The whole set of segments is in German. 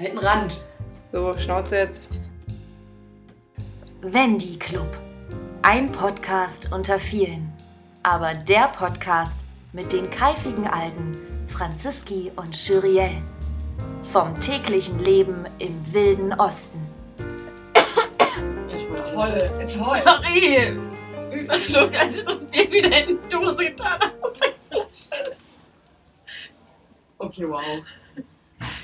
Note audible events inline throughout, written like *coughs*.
Hinten Rand. So, Schnauze jetzt. Wendy Club. Ein Podcast unter vielen. Aber der Podcast mit den keifigen Alten Franziski und Churiel. Vom täglichen Leben im wilden Osten. Toll, toll. Sorry! Wie verschluckt, als ich das Bier wieder in die Dose getan habe. Okay, wow.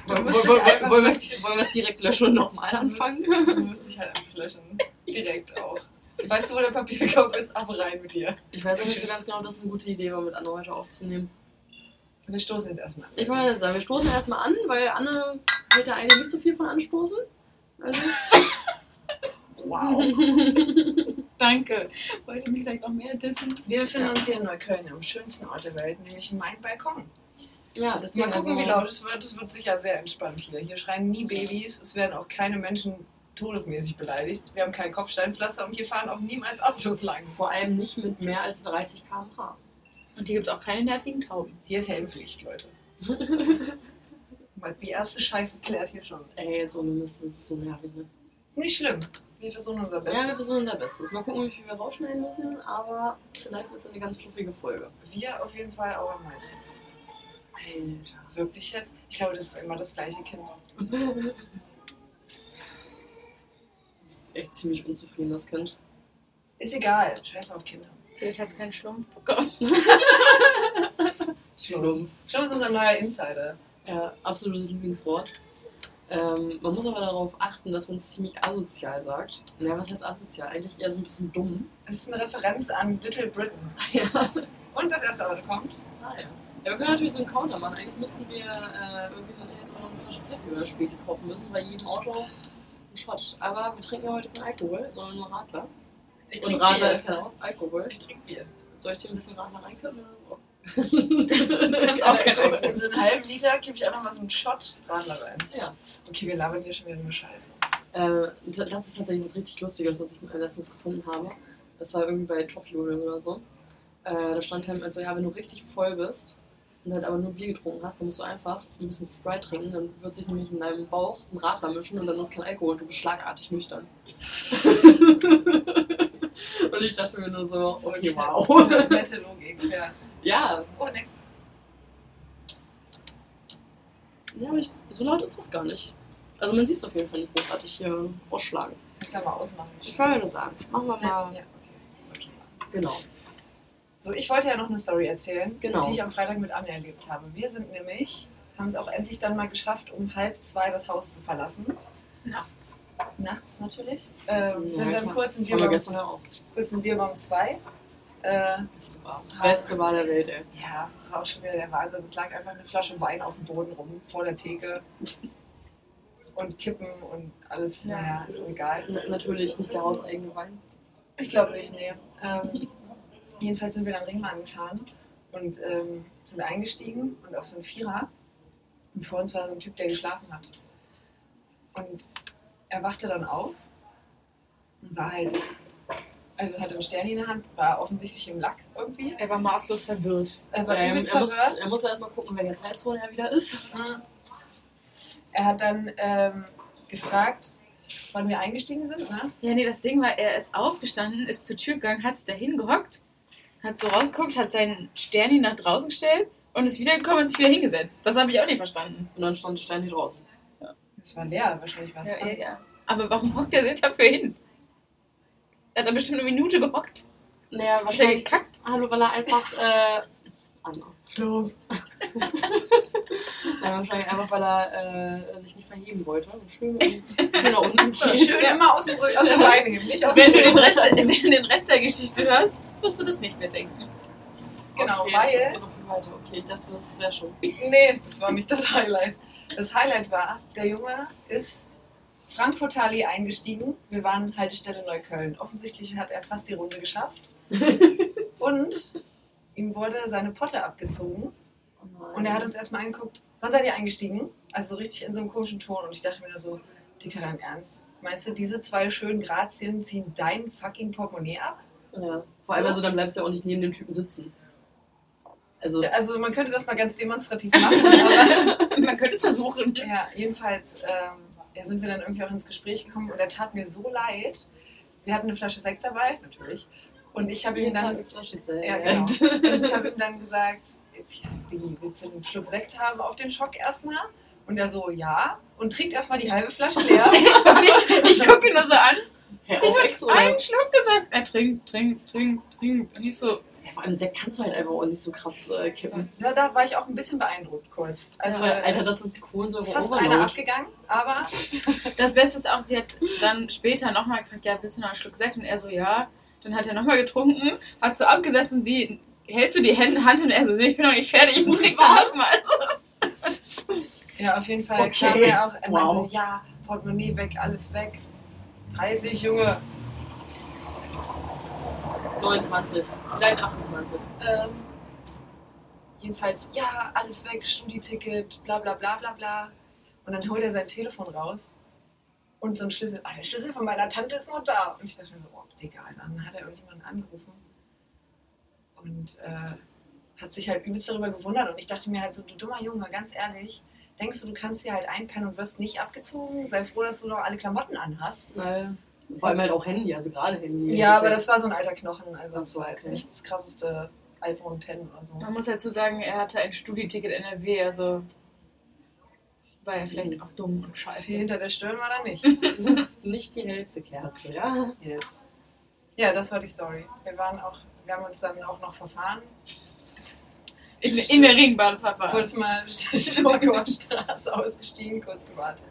Wollen wir es direkt löschen und nochmal anfangen? Du musst dich halt einfach löschen. Direkt auch. Weißt du, wo der Papierkorb ist? Ab rein mit dir. Ich weiß auch nicht so ganz genau, ob das eine gute Idee war, mit Anne heute aufzunehmen. Wir stoßen jetzt erstmal an. Ich wollte sagen, wir stoßen erstmal an, weil Anne hält ja eigentlich nicht so viel von Anstoßen. Also, *laughs* Wow. *laughs* Danke. Wollt ihr mich vielleicht noch mehr dissen? Wir befinden uns hier in Neukölln, am schönsten Ort der Welt, nämlich mein Balkon. Ja, deswegen Mal gucken, also, wie laut es wird. Es wird sicher sehr entspannt hier. Hier schreien nie Babys. Es werden auch keine Menschen todesmäßig beleidigt. Wir haben kein Kopfsteinpflaster und hier fahren auch niemals Autos lang. Vor allem nicht mit mehr als 30 km/h. Und hier gibt es auch keine nervigen Tauben. Hier ist Helmpflicht, Leute. *laughs* Die erste Scheiße klärt hier schon. Ey, so eine Mist, ist so nervig, ne? Ist nicht schlimm. Wir versuchen unser Ja, wir Bestes. versuchen unser Bestes. Mal gucken, wie viel wir rausschneiden müssen, aber vielleicht wird es eine ganz fluffige Folge. Wir auf jeden Fall auch am meisten. Alter, wirklich jetzt? Ich glaube, das ist immer das gleiche Kind. Das ist echt ziemlich unzufrieden, das Kind. Ist egal. Scheiß auf Kinder. Vielleicht hat es keinen Schlumpf bekommen. *laughs* Schlumpf. Schlumpf ist unser neuer Insider. Ja, absolutes Lieblingswort. Ähm, man muss aber darauf achten, dass man es ziemlich asozial sagt. Ja, was heißt asozial? Eigentlich eher so ein bisschen dumm. Es ist eine Referenz an Little Britain. *laughs* Ja. Und das erste Auto kommt. Ah, ja. Ja, wir können natürlich so einen Counter machen. Eigentlich müssten wir äh, irgendwie eine, hätten wir eine Flasche Pfeffi oder Späti kaufen müssen, bei jedem Auto ein Shot. Aber wir trinken ja heute keinen Alkohol, sondern nur Radler. Ich Und trinke Radler Bier. ist kein Al- Alkohol. Ich trinke Bier. Soll ich dir ein bisschen Radler reinkippen? oder so? Das ist auch *laughs* *laughs* kein Alkohol. In so einen halben Liter kippe ich einfach mal so einen Shot Radler rein. Ja. Okay, wir labern hier schon wieder nur Scheiße. Äh, das ist tatsächlich was richtig Lustiges, was ich letztens gefunden habe. Das war irgendwie bei Topjodel oder so. Äh, da stand halt also, ja, wenn du richtig voll bist und halt aber nur Bier getrunken hast, dann musst du einfach ein bisschen Sprite trinken, dann wird sich nämlich in deinem Bauch ein Radler mischen und dann ist kein Alkohol, du bist schlagartig nüchtern. *laughs* und ich dachte mir nur so, okay, wow. *laughs* *laughs* Nette Logik, ja. ja, Oh, next. ja aber ich, so laut ist das gar nicht. Also man sieht es auf jeden Fall nicht großartig hier ausschlagen. Kannst ja mal ausmachen. Ich würde sagen, machen wir mal. ja, okay. Genau. So, ich wollte ja noch eine Story erzählen, Genau. die ich am Freitag mit Anne erlebt habe. Wir sind nämlich, haben es auch endlich dann mal geschafft, um halb zwei das Haus zu verlassen. Nachts. Nachts natürlich. Ähm, Ja, sind dann kurz in Bierbaum, kurz in Bierbaum 2. Äh, Beste war. Beste war der Welt, ey. ja, das war auch schon wieder der Wahnsinn. Es lag einfach eine Flasche Wein auf dem Boden rum, vor der Theke. Und Kippen und alles, Ja. naja, ist egal. Na, natürlich nicht der hauseigene Wein. Ich glaube nicht, nee. Ähm, jedenfalls sind wir dann Ringbahn gefahren und ähm, sind eingestiegen und auf so einen Vierer. Und vor uns war so ein Typ, der geschlafen hat. Und er wachte dann auf und war halt, also hatte einen Stern in der Hand, war offensichtlich im Lack irgendwie. Er war maßlos verwirrt. Er war Ähm, er, muss, er muss ja erstmal gucken, welcher Zeitzone er wieder ist. Er hat dann ähm, gefragt, wann wir eingestiegen sind, ne? Ja, nee, das Ding war, er ist aufgestanden, ist zur Tür gegangen, hat sich dahin gehockt, hat so rausgeguckt, hat seinen Stern nach draußen gestellt und ist wiedergekommen und sich wieder hingesetzt. Das habe ich auch nicht verstanden. Und dann stand Stein hier draußen. Das war leer, wahrscheinlich war es Ja, ja, ja. Aber warum hockt er sich dafür hin? Er hat da bestimmt eine Minute gehockt. Naja, Hat er wahrscheinlich. gekackt? Hallo, weil er einfach. Äh, Anna. Schlaf. *laughs* Nein, wahrscheinlich einfach, weil er äh, sich nicht verheben wollte. *laughs* Und schön, schön nach unten schön immer aus dem, aus dem *laughs* Bein heben, nicht Wenn du, den Rest, wenn du den Rest der Geschichte hörst, wirst du das nicht mehr denken. Genau, okay, weil- Das, viel weiter. Okay, ich dachte, das wäre schon. *laughs* Nee, das war nicht das Highlight. Das Highlight war, der Junge ist Frankfurt-Tali eingestiegen. Wir waren Haltestelle Neukölln. Offensichtlich hat er fast die Runde geschafft. *laughs* Und ihm wurde seine Potte abgezogen. Und er hat uns erstmal angeguckt, wann seid ihr eingestiegen? Also so richtig in so einem komischen Ton. Und ich dachte mir nur so, Dicker, dein Ernst? Meinst du, diese zwei schönen Grazien ziehen dein fucking Portemonnaie ab? Ja. Vor allem, So. also, dann bleibst du ja auch nicht neben dem Typen sitzen. Also, Also man könnte das mal ganz demonstrativ *laughs* machen, aber Man könnte es versuchen. ja, jedenfalls ähm, ja, sind wir dann irgendwie auch ins Gespräch gekommen und er tat mir so leid. Wir hatten eine Flasche Sekt dabei, natürlich. Und ich habe ihm dann eine Flasche Ja, genau. Und ich habe ihm dann gesagt, willst du einen Schluck Sekt haben auf den Schock erstmal? Und er so, ja. Und trinkt erstmal die halbe Flasche leer. *laughs* ich, ich gucke ihn nur so an. Ich auf habe Ex oder? einen Schluck gesagt. Er trinkt, trinkt, trinkt, trinkt. Und ich so, Ja, vor allem Sekt kannst du halt einfach auch nicht so krass äh, kippen. Da, da war ich auch ein bisschen beeindruckt kurz. Also, Also, Alter, das ist Kohlensäure fast einer Overload. abgegangen, aber *laughs* das Beste ist auch, sie hat dann später nochmal gefragt, ja, willst du noch einen Schluck Sekt? Und er so, ja. Dann hat er nochmal getrunken, hat so abgesetzt und sie hält so die Hände, Hand und er so, nee, ich bin noch nicht fertig, ich muss *laughs* trinken nochmal. ja, auf jeden Fall Okay. kam er auch, er Wow. meinte, ja, Portemonnaie weg, alles weg. 30, Junge. 29, vielleicht 28. Ähm, jedenfalls, ja, alles weg, Studieticket, bla bla bla bla bla. Und dann holt er sein Telefon raus und so ein Schlüssel. Ah, der Schlüssel von meiner Tante ist noch da. Und ich dachte mir so, oh, Digga, dann hat er irgendjemanden angerufen und äh, hat sich halt übelst darüber gewundert. Und ich dachte mir halt so, du dummer Junge, ganz ehrlich, denkst du, du kannst hier halt einpennen und wirst nicht abgezogen? Sei froh, dass du noch alle Klamotten anhast. Naja. Vor allem halt auch Handy, also gerade Handy. Ja, aber das war so ein alter Knochen. Also, das so, war jetzt okay. nicht das krasseste iPhone 10 oder so. Man muss dazu sagen, er hatte ein Studieticket NRW, also war er vielleicht auch dumm und Viel scheiße. hinter der Stirn war da nicht. *laughs* Nicht die hellste Kerze, ja. Yes. Ja, das war die Story. Wir waren auch, wir haben uns dann auch noch verfahren. In, in der Ringbahn verfahren. Kurz mal *laughs* Stockower Straße ausgestiegen, kurz gewartet.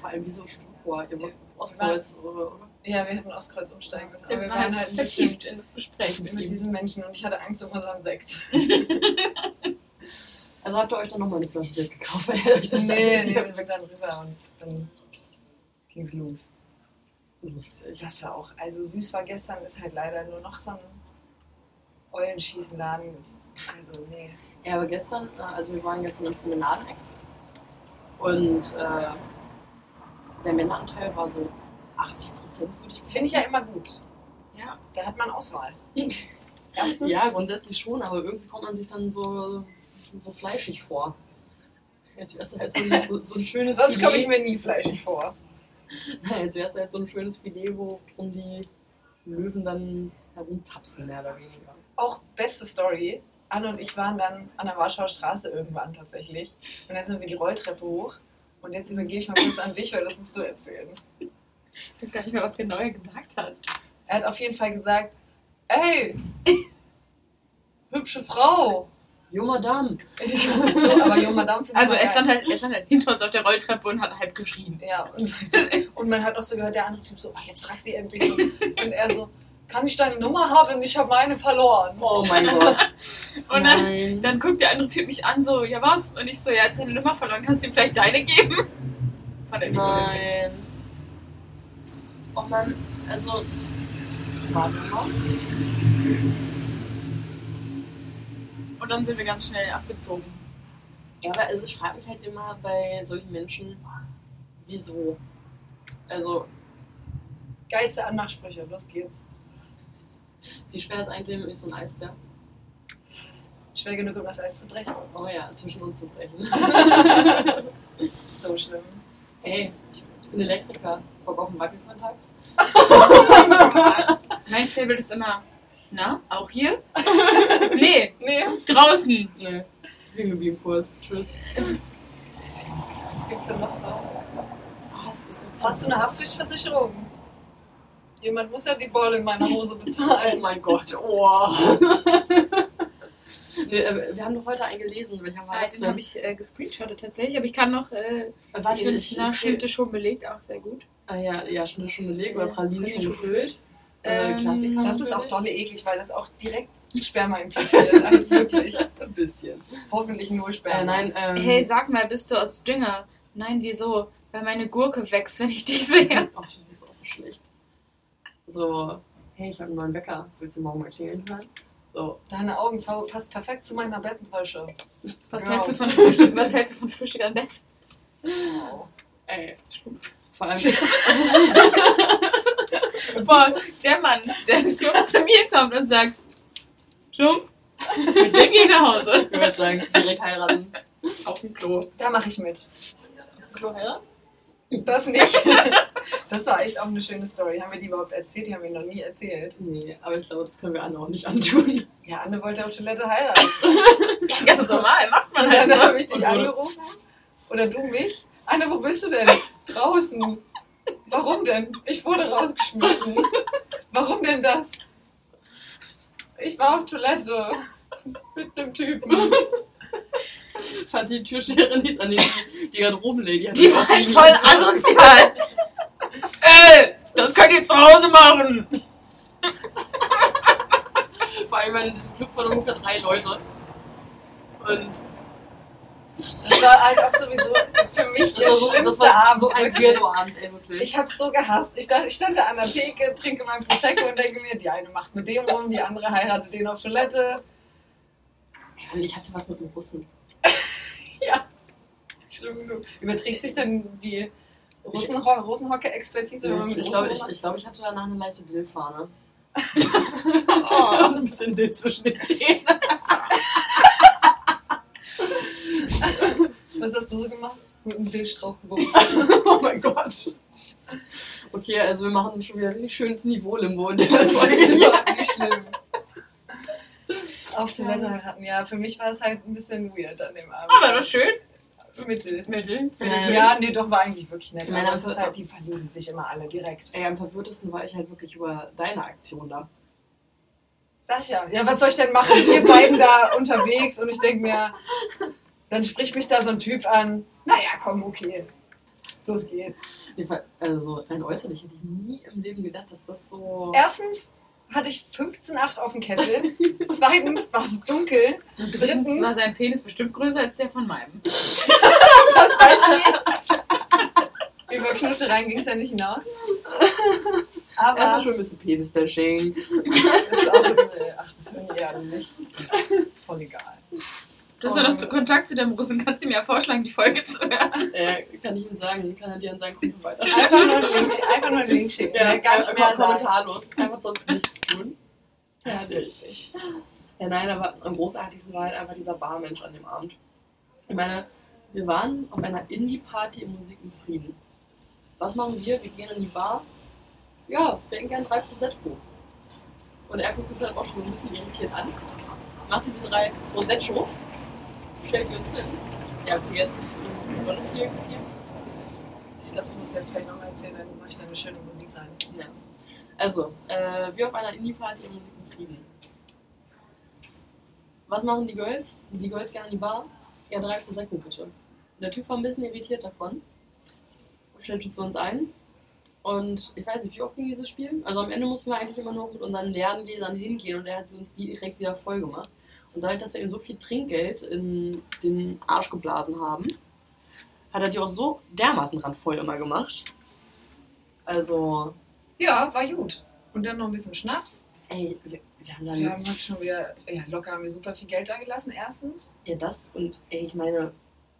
Vor allem wie so Stuhlrohr, ihr wollt Ostkreuz oder? Ja, wir hätten Ostkreuz umsteigen müssen. Aber Wir wir waren waren halt vertieft in das Gespräch mit mit ihm. diesen Menschen und ich hatte Angst um unseren Sekt. *laughs* Also habt ihr euch dann nochmal eine Flasche Sekt gekauft, *laughs* weil euch das nee, nee, wir sind dann rüber und dann ging's los. Lustig. Das war auch, also süß war gestern, ist halt leider nur noch so ein Eulenschießenladen. Also, nee. Ja, aber gestern, äh, also wir waren gestern im Promenadeneck und äh, der Männeranteil war so 80 Prozent, würde ich Finde ich ja immer gut. Ja. Da hat man Auswahl. *laughs* Erstens, Ja, grundsätzlich schon, aber irgendwie kommt man sich dann so, so fleischig vor. Jetzt wär's halt so, ein- so, so ein *laughs* schönes sonst komme ich mir nie fleischig vor. *laughs* Jetzt wär's halt so ein schönes Filet, wo um die Löwen dann herumtapsen, mehr oder weniger. Auch beste Story. Anne und ich waren dann an der Warschauer Straße irgendwann tatsächlich. Und dann sind wir die Rolltreppe hoch. Und jetzt übergebe ich mal kurz an dich, weil das musst du erzählen. Ich weiß gar nicht mehr, was genau er gesagt hat. Er hat auf jeden Fall gesagt, ey, hübsche Frau. Jo, Madame! *laughs* Aber Jo, Madame Also er stand, halt, er stand halt hinter uns auf der Rolltreppe und hat halb geschrien. Ja, und, *laughs* und man hat auch so gehört, der andere Typ so, "Ah, jetzt frag sie endlich so. *laughs* Und er so, kann ich deine Nummer haben? Ich habe meine verloren. Oh mein Gott! *laughs* Und dann, Nein. dann guckt der andere Typ mich an, so, ja was? Und ich so, ja, jetzt seine Nummer verloren, kannst du ihm vielleicht deine geben? *laughs* Fand er nicht so witzig. Nein. Oh Mann, also. Warte mal. Und dann sind wir ganz schnell abgezogen. Ja, aber also ich frage mich halt immer bei solchen Menschen, wieso? Also, Geilste Anmachsprüche, los geht's. Wie schwer ist eigentlich ist so ein Eisbär? Schwer genug, um das Eis zu brechen. Oh ja, zwischen uns zu brechen. *laughs* So schlimm. Hey, ich, ich bin Elektriker. Bock auf einen Wackelkontakt? *laughs* Mein Faible ist immer, na, auch hier? *laughs* nee, Nee, draußen. Nee. Liegen geblieben Kurs. Tschüss. was gibt's denn noch so? Was? Was gibt's Hast du eine Haftpflichtversicherung? Jemand muss ja die Bolle in meiner Hose bezahlen. Oh mein Gott, oh. wir, äh, wir haben doch heute einen gelesen. Welcher war das den habe ich äh, gescreenshottet tatsächlich, aber ich kann noch, äh, Warte, ich finde, ich, na, ich, Schnitte schon belegt, auch sehr gut. Ah, ja, ja, schon, schon belegt oder Ja, Praline schon gefüllt. Ähm, Äh, Klassiker. Das ist auch dolle eklig, weil das auch direkt Sperma impliziert. Also wirklich. Ein bisschen. Hoffentlich nur Sperma. Äh, nein, ähm. Hey, sag mal, bist du aus Dünger? Nein, wieso? Weil meine Gurke wächst, wenn ich dich sehe. Ach, das ist auch so schlecht. So, hey, ich habe einen neuen Wecker. Willst du morgen mal klingeln hören? So, Deine Augen passen perfekt zu meiner Bettenwäsche. Was, Genau. hältst, du von Frühstück, was hältst du von Frühstück am Bett? ey, vor allem. *laughs* Boah, der Mann, der zu mir kommt und sagt, Schlumpf, Mit dem gehe ich nach Hause. Ich würde sagen, direkt heiraten. Auf dem Klo. Da mache ich mit. Klo heiraten? Das nicht. *laughs* Das war echt auch eine schöne Story. Haben wir die überhaupt erzählt? Die haben wir noch nie erzählt. Nee, aber ich glaube, das können wir Anne auch nicht antun. Ja, Anne wollte auf Toilette heiraten. *laughs* Ganz normal, macht man Und halt dann so. habe ich dich Und angerufen. Oder du mich. Anne, wo bist du denn? Draußen. Warum denn? Ich wurde rausgeschmissen. Warum denn das? Ich war auf Toilette. Mit einem Typen. Fand die Türsteherin nicht an die, die Garderobenlady. Die das war halt voll asozial. Ey, das könnt ihr zu Hause machen. Vor allem, weil in diesem Club waren ungefähr drei Leute. Und Das war halt auch sowieso für mich das ihr war so, das schlimmster war Abend. so ein wirklich. Weirdo-Abend, ey, wirklich. Ich hab's so gehasst. Ich, dachte, ich stand da an der Theke, trinke mein Prosecco und denke mir, die eine macht mit dem rum, die andere heiratet den auf Toilette. Und ich hatte was mit dem Russen. *laughs* Schlimm genug. Überträgt sich dann die Russenho Russenhocke-Expertise, man mit Ich glaube, Russen ich, ich, glaub, ich hatte danach eine leichte Dillfahne. Oh. *laughs* ein bisschen Dill zwischen den Zähnen. *laughs* Was hast du so gemacht? Mit einem Dillstrauch gebunden. oh mein Gott. Okay, also wir machen schon wieder ein richtig schönes Niveau-Limbo. in der Das ist Folge. überhaupt nicht schlimm. Auf Toilette heiraten, ja. Für mich war es halt ein bisschen weird an dem Abend. Aber das ist schön. Mittel. Mittel. Ja, Ja, nee, doch, war eigentlich wirklich nett. Ich meine, aber es das ist halt, die verlieben sich immer alle direkt. Ey, am verwirrtesten war ich halt wirklich über deine Aktion da. Sag ich ja. Ja, was soll ich denn machen? Ihr beiden da *laughs* unterwegs und ich denke mir, dann spricht mich da so ein Typ an. Naja, komm, okay. Los geht's. Also rein äußerlich hätte ich nie im Leben gedacht, dass das so. Erstens hatte ich 15,8 auf dem Kessel. Zweitens war es dunkel. Drittens Drittens war sein Penis bestimmt größer als der von meinem. *laughs* Das weiß ich nicht. Über Knuschereien ging es ja nicht hinaus. Erstmal Aber schon ein bisschen Penis-Bashing. *laughs* ist auch, äh, ach, das bin ich eher nicht. Voll egal. Du hast ja noch zu- Kontakt zu dem Russen. Kannst du mir ja vorschlagen, die Folge zu hören? Äh, kann ich ihm sagen, kann er dir an seinen Kunden weiterschicken. Einfach nur einen Link, einfach nur einen Link schicken. Ja, Ja, gar nicht mehr kommentarlos. Einfach sonst nichts tun. Ja, witzig. Ja, nein, aber am großartigsten war halt einfach dieser Barmensch an dem Abend. Ich meine, wir waren auf einer Indie-Party im Musik im Frieden. Was machen wir? Wir gehen in die Bar. Ja, wir hätten gern drei Prosecco. Und er guckt uns halt auch schon ein bisschen irritiert an. Macht diese drei Prosecco. Stellt die uns hin. Ja, okay, jetzt ist es viel gegeben. Ich glaube, das musst du jetzt gleich nochmal erzählen, dann mache ich da eine schöne Musik rein. Ja. Also, äh, wir auf einer Indie-Party im Musik im Frieden. Was machen die Girls? Die Girls gerne in die Bar? Ja, drei Prosecco bitte. Der Typ war ein bisschen irritiert davon. Stellte zu uns ein. Und ich weiß nicht, wie oft ging dieses Spiel? Also am Ende mussten wir eigentlich immer nur mit unseren leeren Gläsern hingehen und er hat sie uns direkt wieder voll gemacht. Und dadurch, dass wir ihm so viel Trinkgeld in den Arsch geblasen haben, hat er die auch so dermaßen randvoll immer gemacht. Also, Ja, war gut. Und dann noch ein bisschen Schnaps. ey, wir, wir haben dann Wir haben heute schon wieder, ja, locker haben wir super viel Geld da gelassen, erstens. Ja, das und ey, ich meine,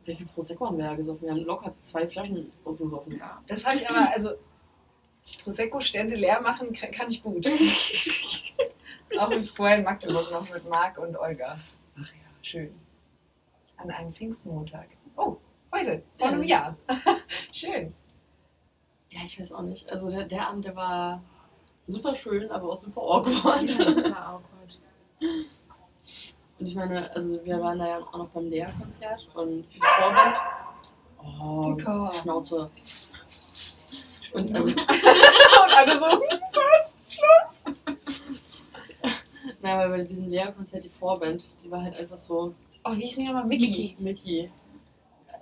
wie viel Prosecco haben wir da gesoffen? Wir haben locker zwei Flaschen ausgesoffen. Ja. Das habe ich aber, also Prosecco-Stände leer machen kann, kann ich gut. *laughs* Auch im Square in Magdeburg noch mit Marc und Olga. Ach ja, schön. An einem Pfingstmontag. Oh, heute, vor einem Jahr. *laughs* schön. Ja, ich weiß auch nicht. Also der, der Abend, der war super schön, aber auch super awkward. super awkward. *laughs* Und ich meine, also wir waren da ja auch noch beim Lea-Konzert und die Vorband. Oh. Schnauze. Und also, *laughs* Und alle so, naja, weil bei diesem Lea-Konzert die Vorband, die war halt einfach so oh, wie ist denn nochmal Mickey? Mickey.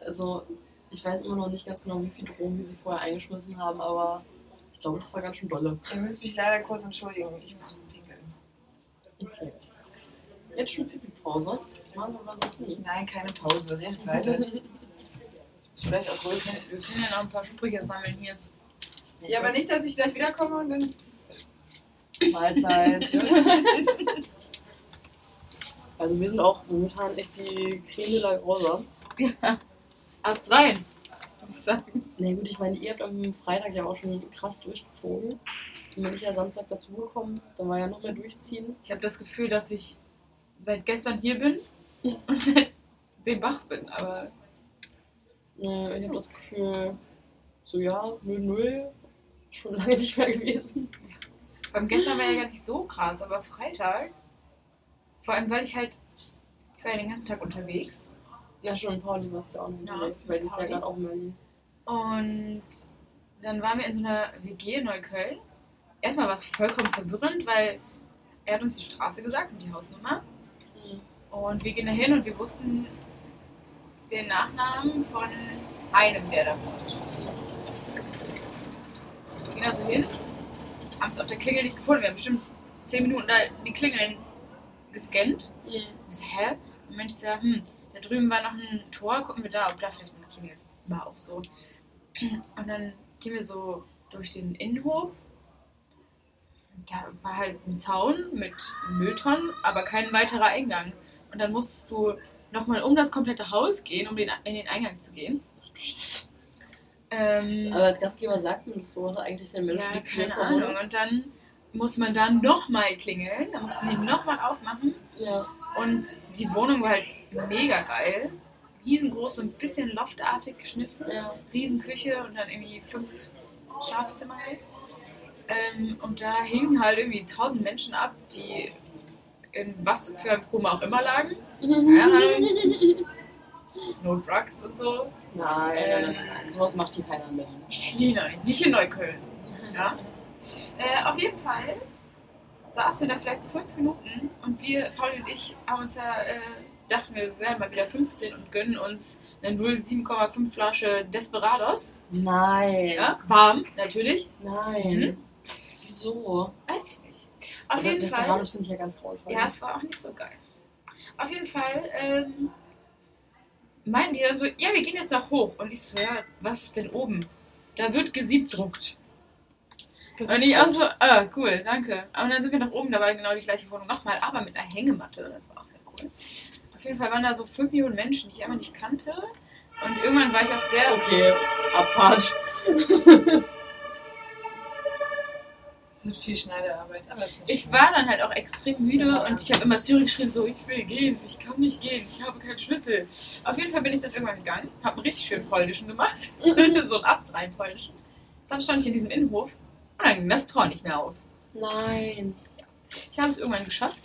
Also, ich weiß immer noch nicht ganz genau, wie viel Drogen die sie vorher eingeschmissen haben, aber ich glaube, das war ganz schön dolle. Ihr müsst mich leider kurz entschuldigen. Ich muss pinkeln. Okay. Jetzt schon Pipi-Pause. Das machen wir aber sonst nie. Nein, keine Pause. Redet weiter. *laughs* Vielleicht auch größer. Wir können ja noch ein paar Sprüche sammeln hier. Ja, aber nicht, dass ich gleich wiederkomme und dann. Mahlzeit. *laughs* also wir sind auch momentan echt die Creme de la Rosa. Erst rein. Würde ich sagen. Na gut, ich meine, ihr habt am Freitag ja auch schon krass durchgezogen. Und bin ich ja Samstag dazugekommen, dann war ja noch mehr durchziehen. Ich habe das Gefühl, dass ich seit gestern hier bin und seit dem wach bin. Aber Nee, ich habe das Gefühl, so ja, 0-0, schon lange nicht mehr gewesen. Beim gestern war ja gar nicht so krass, aber Freitag, vor allem weil ich halt, ich war ja den ganzen Tag unterwegs Ja, schon, Pauli warst du auch noch unterwegs, weil die ist ja gerade auch in Berlin. und dann waren wir in so einer WG in Neukölln. Erstmal war es vollkommen verwirrend, weil er hat uns die Straße gesagt und die Hausnummer. Und wir gehen da hin und wir wussten den Nachnamen von einem, der da wohnt. Wir gehen also hin, haben es auf der Klingel nicht gefunden. Wir haben bestimmt 10 Minuten da die Klingeln gescannt. Mhm. Ich so, hä? Und meinte ich so, hm, da drüben war noch ein Tor, gucken wir da, ob da vielleicht eine Klingel ist. War auch so. Und dann gehen wir so durch den Innenhof. Da war halt ein Zaun mit Mülltonnen, aber kein weiterer Eingang. Und dann musstest du nochmal um das komplette Haus gehen, um den, in den Eingang zu gehen. Scheiße. Ähm, Aber als Gastgeber sagt man das so, oder eigentlich den Menschen, ja, keine kommen, Ahnung. Und dann musste man da nochmal klingeln. Da mussten die nochmal aufmachen. oder? Ja. Und die Wohnung war halt mega geil. Riesengroß, so ein bisschen loftartig geschnitten. ja. Riesenküche und dann irgendwie fünf Schlafzimmer halt. Ähm, und da hingen halt irgendwie tausend Menschen ab, die in was für einem Koma auch immer lagen. *laughs* Keine Ahnung. No drugs und so. Nein, Ähm. nein, nein, nein, sowas macht hier keiner mit. Berlin, *laughs* nein, nicht in Neukölln. Ja. Äh, auf jeden Fall saßen wir da vielleicht so fünf Minuten und wir, Pauli und ich, haben uns ja, äh, dachten wir, werden mal wieder 15 und gönnen uns eine 0,7,5 Flasche Desperados. Nein. Ja, warm, natürlich. Nein. Mhm. Wieso? Weiß ich nicht. Auf Aber jeden das Fall. Desperados finde ich ja ganz grauenvoll. Ja, es war auch nicht so geil. Auf jeden Fall ähm, meinten die dann so, ja, wir gehen jetzt nach hoch. Und ich so, ja, was ist denn oben? Da wird gesiebdruckt. Und ich auch so, ah, cool, danke. Aber dann sind wir nach oben, da war genau die gleiche Wohnung nochmal, aber mit einer Hängematte. Das war auch sehr cool. Auf jeden Fall waren da so 5 Millionen Menschen, die ich einfach nicht kannte. Und irgendwann war ich auch sehr. Okay, Abfahrt. *laughs* Wird viel Schneiderarbeit, aber ist Ich schlimm. war dann halt auch extrem müde und ich habe immer Siri geschrieben, so, ich will gehen, ich kann nicht gehen, ich habe keinen Schlüssel. Auf jeden Fall bin ich dann irgendwann gegangen, habe einen richtig schönen polnischen gemacht, *laughs* so einen astrein polnischen. Dann stand ich in diesem Innenhof und dann ging das Tor nicht mehr auf. Nein. Ich habe es irgendwann geschafft.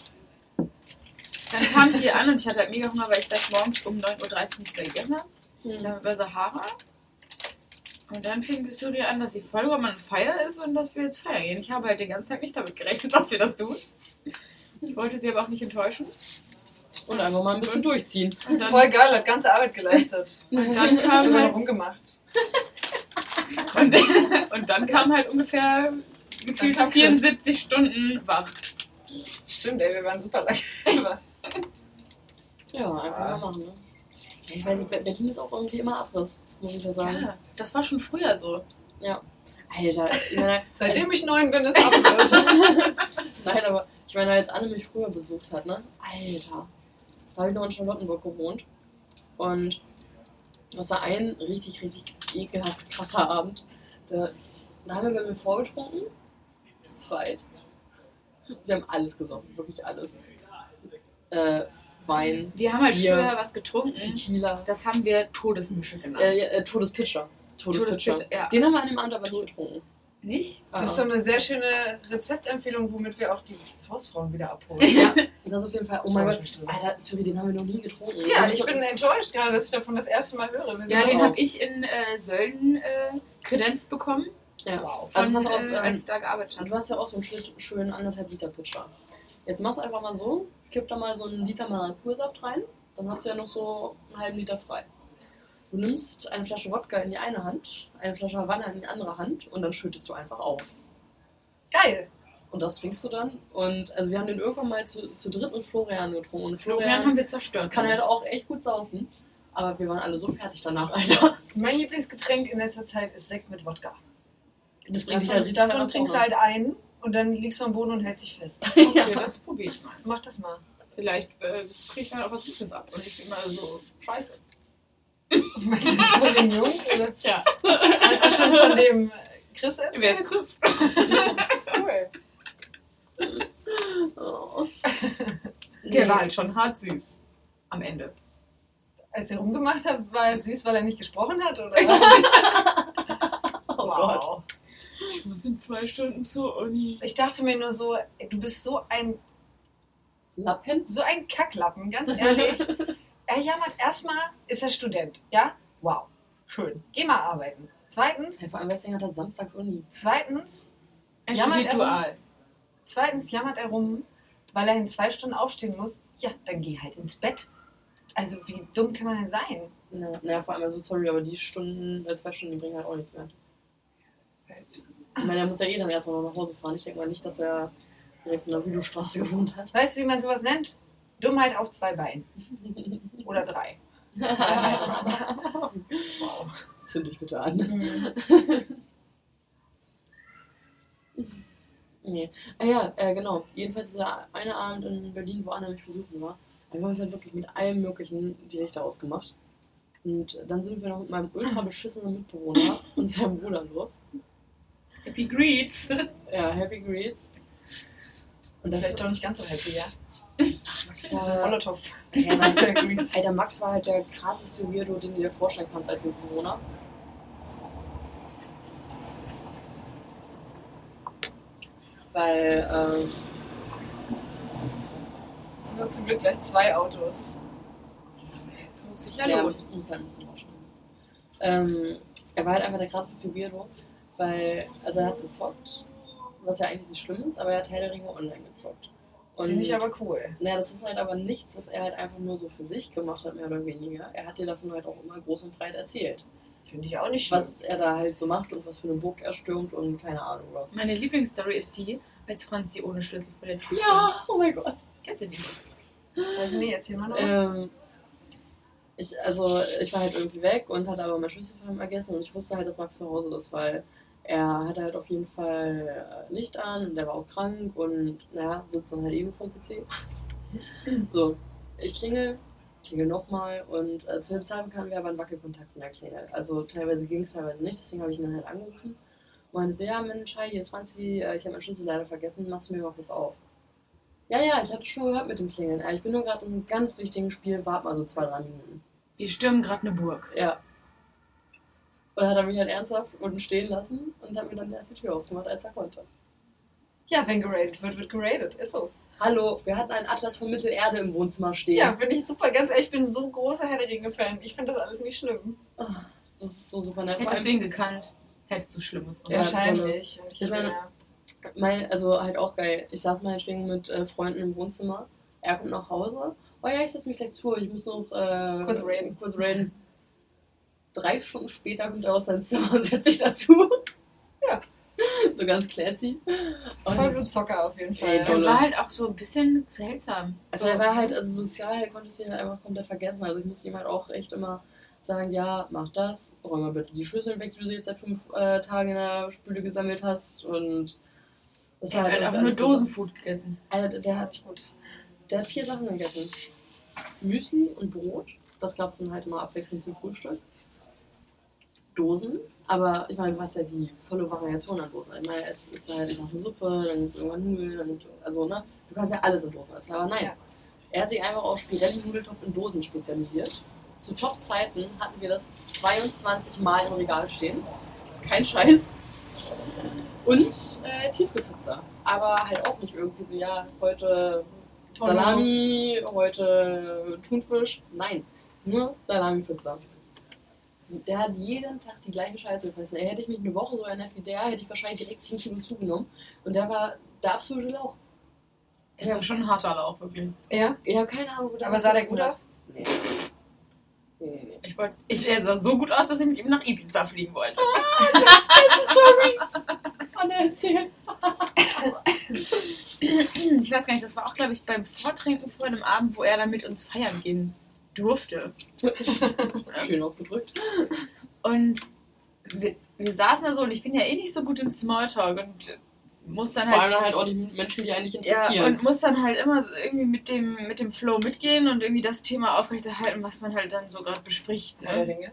Dann kam ich hier an und ich hatte halt mega Hunger, weil ich seit morgens um 9.30 Uhr nichts mehr gegessen habe. Hm. Dann bei Sahara. Und dann fing die Suri an, dass sie voll über meine Feier ist und dass wir jetzt feiern gehen. Ich habe halt den ganzen Tag nicht damit gerechnet, *laughs* dass wir das tun. Ich wollte sie aber auch nicht enttäuschen. Und einfach mal ein bisschen durchziehen. Und dann, Voll geil, hat ganze Arbeit geleistet. *laughs* und dann kam Sogar noch halt, rumgemacht. und, *laughs* und dann kam halt ungefähr Chris. 74 Stunden wach. Stimmt, ey, wir waren super lange. Ja, einfach mal machen, ne? Ich weiß nicht, Berlin ist auch irgendwie immer Abriss, muss ich ja sagen. Ja, das war schon früher so. Alter, ich meine, *laughs* Seitdem ich neun bin, ist Abriss. *laughs* Nein, *laughs* aber ich meine, als Anne mich früher besucht hat, ne? Alter. Da habe ich noch in Charlottenburg gewohnt. Und das war ein richtig, richtig ekelhaft krasser Abend. Da, da haben wir bei mir vorgetrunken. Zu zweit. Wir haben alles gesoffen, wirklich alles. Äh, Wein, Wir haben halt Bier. früher was getrunken. Tequila. Das haben wir Todesmische genannt. Äh, äh, Todespitcher. Todespitcher. Todesmische, ja. Den haben wir an dem Abend aber nicht getrunken. Nicht? Das ist so eine sehr schöne Rezeptempfehlung, womit wir auch die Hausfrauen wieder abholen. Ja, *laughs* das auf jeden Fall. Oh mein Gott. Alter, sorry, den haben wir noch nie getrunken. Ja, ich bin enttäuscht gerade, dass ich davon das erste Mal höre. Ja, den auf. habe ich in äh, Sölden äh, kredenzt bekommen, Ja. Wow. Also von, pass auf, äh, ähm, als ich da gearbeitet Und habe. du hast ja auch so einen schön, schönen anderthalb Liter Pitcher. Jetzt machst du einfach mal so, kipp da mal so einen Liter Maracuja-Saft rein, dann hast du ja noch so einen halben Liter frei. Du nimmst eine Flasche Wodka in die eine Hand, eine Flasche Havanna in die andere Hand und dann schüttest du einfach auf. Geil. Und das trinkst du dann. Und also wir haben den irgendwann mal zu, zu dritt mit Florian getrunken. Und Florian Florian, haben wir zerstört. kann halt auch echt gut saufen. Aber wir waren alle so fertig danach, *laughs* Alter. Mein Lieblingsgetränk in letzter Zeit ist Sekt mit Wodka. Das bringt dich halt richtig davon trinkst du halt ein und dann liegst du am Boden und hältst dich fest. *laughs* Okay, das probiere ich mal. Mach das mal. Vielleicht äh, kriege ich dann auch was Gutes ab und nicht immer so scheiße. *laughs* Meinst du das von den Jungs? Oder? Ja. Hast du schon von dem äh, Chris Wer ist erzählt? Chris? *laughs* Cool. Oh. Der Nee. war halt schon hart süß. Am Ende. Als er rumgemacht hat, war er süß, weil er nicht gesprochen hat, oder? Oh Gott. Ich muss in zwei Stunden zur Uni. Ich dachte mir nur so, du bist so ein, Lappen? so ein Kacklappen, ganz ehrlich. *laughs* er jammert erstmal, ist er Student, ja? Wow, schön. Geh mal arbeiten. Zweitens, Ja, vor allem deswegen hat er samstags Uni. zweitens, Er Ja, studiert dual. zweitens jammert er rum, weil er in zwei Stunden aufstehen muss. Ja, dann geh halt ins Bett. Also wie dumm kann man denn sein? Na, naja, vor allem, also sorry, aber die Stunden, äh, zwei Stunden, die bringen halt auch nichts mehr. Ich meine, er muss ja eh dann erstmal noch nach Hause fahren. Ich denke mal nicht, dass er direkt in der Rüdostraße *laughs* gewohnt hat. Weißt du, wie man sowas nennt? Dummheit auf zwei Beinen. Oder drei. wow. *laughs* Zünd dich bitte an. *laughs* Nee. Ah ja, äh, genau. Jedenfalls dieser eine Abend in Berlin, wo Anna mich besuchen war, haben wir uns halt wirklich mit allem möglichen die Richter ausgemacht. Und dann sind wir noch mit meinem ultra beschissenen Mitbewohner und seinem Bruder los. Happy Greets. *laughs* Ja, Happy Greets. Und das Vielleicht doch nicht ganz so happy, ja? Max So war, Molotow. ja, Mann, *laughs* Alter, Max war halt der krasseste Weirdo, den du dir vorstellen kannst als Mitbewohner. Weil, ähm, Es sind nur zum Glück gleich zwei Autos. Muss ich Ja, ja los. muss halt ein bisschen waschen. Ähm, er war halt einfach der krasseste Weirdo, weil, also er hat gezockt, was ja eigentlich nicht schlimm ist, aber er hat Herr der Ringe online gezockt. Und Finde ich aber cool. naja, das ist halt aber nichts, was er halt einfach nur so für sich gemacht hat, mehr oder weniger. Er hat dir davon halt auch immer groß und breit erzählt, Finde ich auch nicht schlimm. was er da halt so macht und was für eine Burg er stürmt und keine Ahnung was. Meine Lieblingsstory ist die, als Franzi ohne Schlüssel vor der Tür stand. Ja, oh mein Gott. Kennst du die? Also nee, erzähl mal noch. Ähm, ich, also, ich war halt irgendwie weg und hatte aber mein Schlüssel vergessen und ich wusste halt, dass Max zu Hause ist, weil er hatte halt auf jeden Fall äh, Licht an und der war auch krank und naja, sitzt dann halt eben vom PC. *laughs* so, ich klingel, klingel nochmal und äh, zu dem Zeitpunkt hatten wir aber einen Wackelkontakt in der Klingel. Also teilweise ging es, teilweise nicht, deswegen habe ich ihn dann halt angerufen. Und meinte so, ja Mensch, hi, hier ist Franzi, äh, ich habe meinen Schlüssel leider vergessen, machst du mir mal kurz auf. Ja, ja, ich hatte schon gehört mit dem Klingeln. Ich bin nur gerade in einem ganz wichtigen Spiel, warte mal so zwei, drei Minuten. Die stürmen gerade eine Burg. Ja. Und dann hat er mich halt ernsthaft unten stehen lassen und hat mir dann erst die Tür aufgemacht, als er konnte. ja, wenn geradet wird, wird geradet. Ist so. Hallo, wir hatten einen Atlas von Mittelerde im Wohnzimmer stehen. Ja, finde ich super. Ganz ehrlich, ich bin so ein großer Herr der Ringe-Fan. Ich finde das alles nicht schlimm. Ah, Das ist so super nett. Hättest du ihn gekannt, hättest du schlimme gefunden. Ja, Wahrscheinlich. Ich, Ich meine- ja. mein, also halt auch geil. Ich saß meinetwegen mit äh, Freunden im Wohnzimmer. Er kommt nach Hause. Oh ja, ich setze mich gleich zu. Ich muss noch äh, Kurz raiden. Kurz raiden. Drei Stunden später kommt er aus seinem Zimmer und setzt sich dazu. *laughs* Ja. So ganz classy. Und Vollblutzocker auf jeden Fall. Ey, Er war halt auch so ein bisschen seltsam. Also er war halt, also sozial konntest du ihn halt einfach komplett vergessen. Also ich musste ihm halt auch echt immer sagen, ja, mach das, räum mal bitte die Schlüssel weg, die du jetzt seit fünf äh, Tagen in der Spüle gesammelt hast. Und das Er hat halt irgendwie auch nur so- Dosenfood gegessen. Alter, der der hat gut. der hat vier Sachen gegessen. Müsli und Brot. Das gab es dann halt immer abwechselnd zum Frühstück. Dosen. Aber ich meine, du hast ja die volle Variation an Dosen. Ich meine, es ist halt noch eine Suppe, dann irgendwann Nudeln, dann also ne, du kannst ja alles in Dosen essen. Aber nein, Ja. er hat sich einfach auf Spirelli-Nudeltopf in Dosen spezialisiert. Zu Top-Zeiten hatten wir das 22 Mal im Regal stehen. Kein Scheiß. Und äh, Tiefkühlpizza. Aber halt auch nicht irgendwie so, ja, heute Salami, heute Thunfisch. Nein, nur Salami-Pizza. Der hat jeden Tag die gleiche Scheiße gefressen. Ey, hätte ich mich eine Woche so ernährt wie der, hätte ich wahrscheinlich direkt 10 Kilo zugenommen. Und der war der absolute Lauch. Er war schon ein harter Lauch, wirklich. Ja, Ich habe keine Ahnung, wo der aber sah der gut hat. aus? Nee. Nee, nee, nee. Ich wollte, ich, er sah so gut aus, dass ich mit ihm nach Ibiza fliegen wollte. Beste Story! Anne, erzähl. Ich weiß gar nicht, das war auch, glaube ich, beim Vortrinken vor dem Abend, wo er dann mit uns feiern gehen durfte. *laughs* Schön ausgedrückt. Und wir, wir saßen da so und ich bin ja eh nicht so gut in Smalltalk und muss dann Vor halt. allem halt auch die Menschen, die eigentlich Ja, interessieren. und muss dann halt immer irgendwie mit dem, mit dem Flow mitgehen und irgendwie das Thema aufrechterhalten, was man halt dann so gerade bespricht. Herr der Ne? Ringe.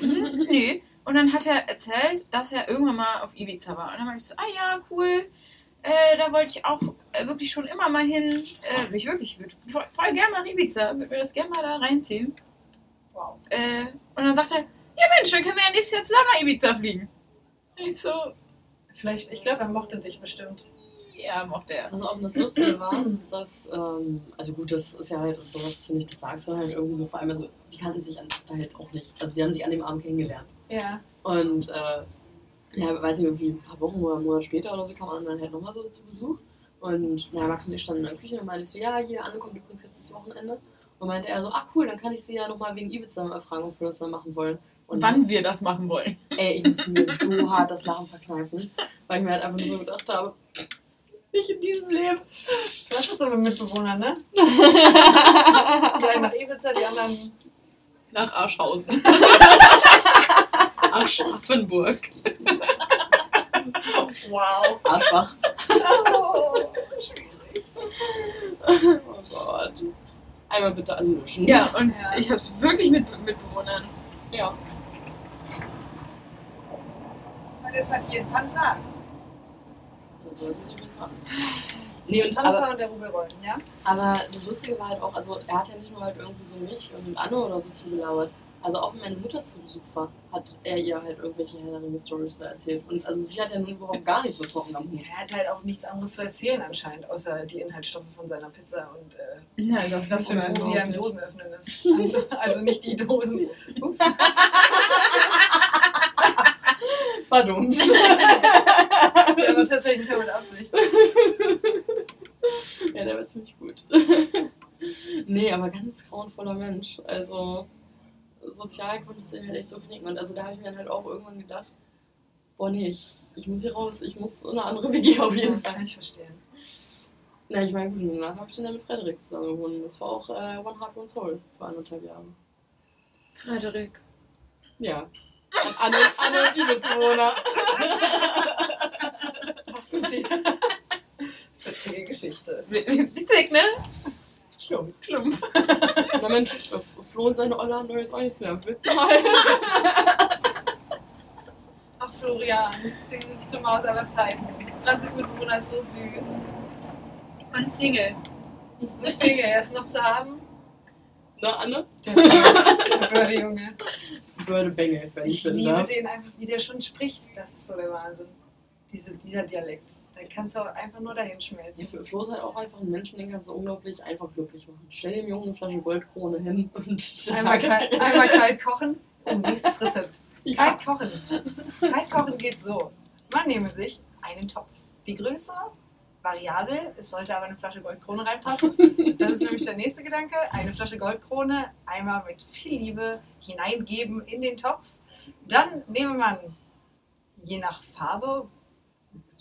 Mhm, Nö. Und dann hat er erzählt, dass er irgendwann mal auf Ibiza war. Und dann meinte ich so, ah ja, cool, äh, da wollte ich auch wirklich schon immer mal hin. Äh, will ich wirklich, würde voll, voll gerne nach Ibiza, würde mir das gerne mal da reinziehen. Wow. Äh, und dann sagt er, ja Mensch, dann können wir ja nächstes Jahr zusammen nach Ibiza fliegen. Ich so, Vielleicht, ich glaube, er mochte dich bestimmt. ja, mochte er. Also auch das Lustige war, dass, ähm, also gut, das ist ja halt sowas, finde ich, das sagst du halt irgendwie so, vor allem, also die kannten sich an, halt auch nicht. Also die haben sich an dem Abend kennengelernt. Ja. Und äh, ja, weiß nicht, irgendwie ein paar Wochen oder einen Monat später oder so kam man dann halt nochmal so zu Besuch. Und ja, Max und ich standen in der Küche und meinte so, ja, hier, Anne kommt übrigens jetzt das Wochenende. Und meinte er so, ach cool, dann kann ich sie ja nochmal wegen Ibiza mal fragen, ob wir das dann machen wollen. Und Wann wir das machen wollen. Ey, ich musste mir so *laughs* hart das Lachen verkneifen, weil ich mir halt einfach nur so gedacht habe, nicht in diesem Leben. Was ist so mit Mitbewohnern, ne? *laughs* Die einen nach Ibiza, die anderen. Nach Arschhausen. *laughs* Aschaffenburg. Wow. Arschbach. *laughs* Oh, Oh Gott. Einmal bitte anlöschen. Ja, und Ja. ich hab's wirklich mit Mitbewohnern. Ja. Meine hat hier einen Panzer. So ist es jeden Fall. Nee, und Panzer aber, und der Rubelrollen, ja? aber das Lustige war halt auch, also er hat ja nicht nur halt irgendwie so mich und Anne oder so zugelauert. Also auch wenn meine Mutter zu Besuch war, hat er ihr halt irgendwelche Ringe-Stories da erzählt. Und also sie hat ja nun überhaupt gar nichts am Hut. Er hat halt auch nichts anderes zu erzählen anscheinend, außer die Inhaltsstoffe von seiner Pizza und äh, Na, was das für ein Profi am. Dosenöffnen ist. *laughs* Also nicht die Dosen. Ups. *laughs* Verdammt. *laughs* Der war tatsächlich mit Absicht. ja, der war ziemlich gut. nee, aber ganz grauenvoller Mensch. Also sozial konnte es sich halt echt so knicken. Und also da habe ich mir dann halt auch irgendwann gedacht, boah nee, ich, ich muss hier raus, ich muss in eine andere WG auf jeden Das kann Fall. ich verstehen. Na, ich meine, gut, danach habe ich dann mit Frederik zusammen gewohnt. Das war auch äh, One Heart, One Soul für anderthalb Jahre. Frederik. Ja. Und Anne, Anne und die Mitbewohner. *laughs* Was mit dir? Witzige Geschichte. Witzig, ne? Schlumpf. Schlumpf. Na Mensch, Flo und seine doch jetzt auch nichts mehr. Willst du mal? Ach, Florian, die süßeste Maus aller Zeiten. Franzis Mitbewohner ist so süß. Und Single. Und Single, er ist noch zu haben. Na, Anne? Der der Börde, Junge. Bördebengel, wenn ich Ich bin, liebe ne? den einfach, wie der schon spricht. Das ist so der Wahnsinn. Diese, dieser Dialekt. Da kannst du auch einfach nur dahin Ja, schmelzen. für Flo ist halt auch einfach ein Menschen, den kannst du unglaublich einfach glücklich machen. Stell dem Jungen eine Flasche Goldkrone hin und *laughs* Einmal, kalt, einmal kalt kochen und nächstes Rezept. *laughs* Ja. Kalt kochen. Kalt kochen geht so. Man nehme sich einen Topf. Die Größe variabel, es sollte aber eine Flasche Goldkrone reinpassen. Das ist nämlich der nächste Gedanke. Eine Flasche Goldkrone einmal mit viel Liebe hineingeben in den Topf. Dann nehme man je nach Farbe,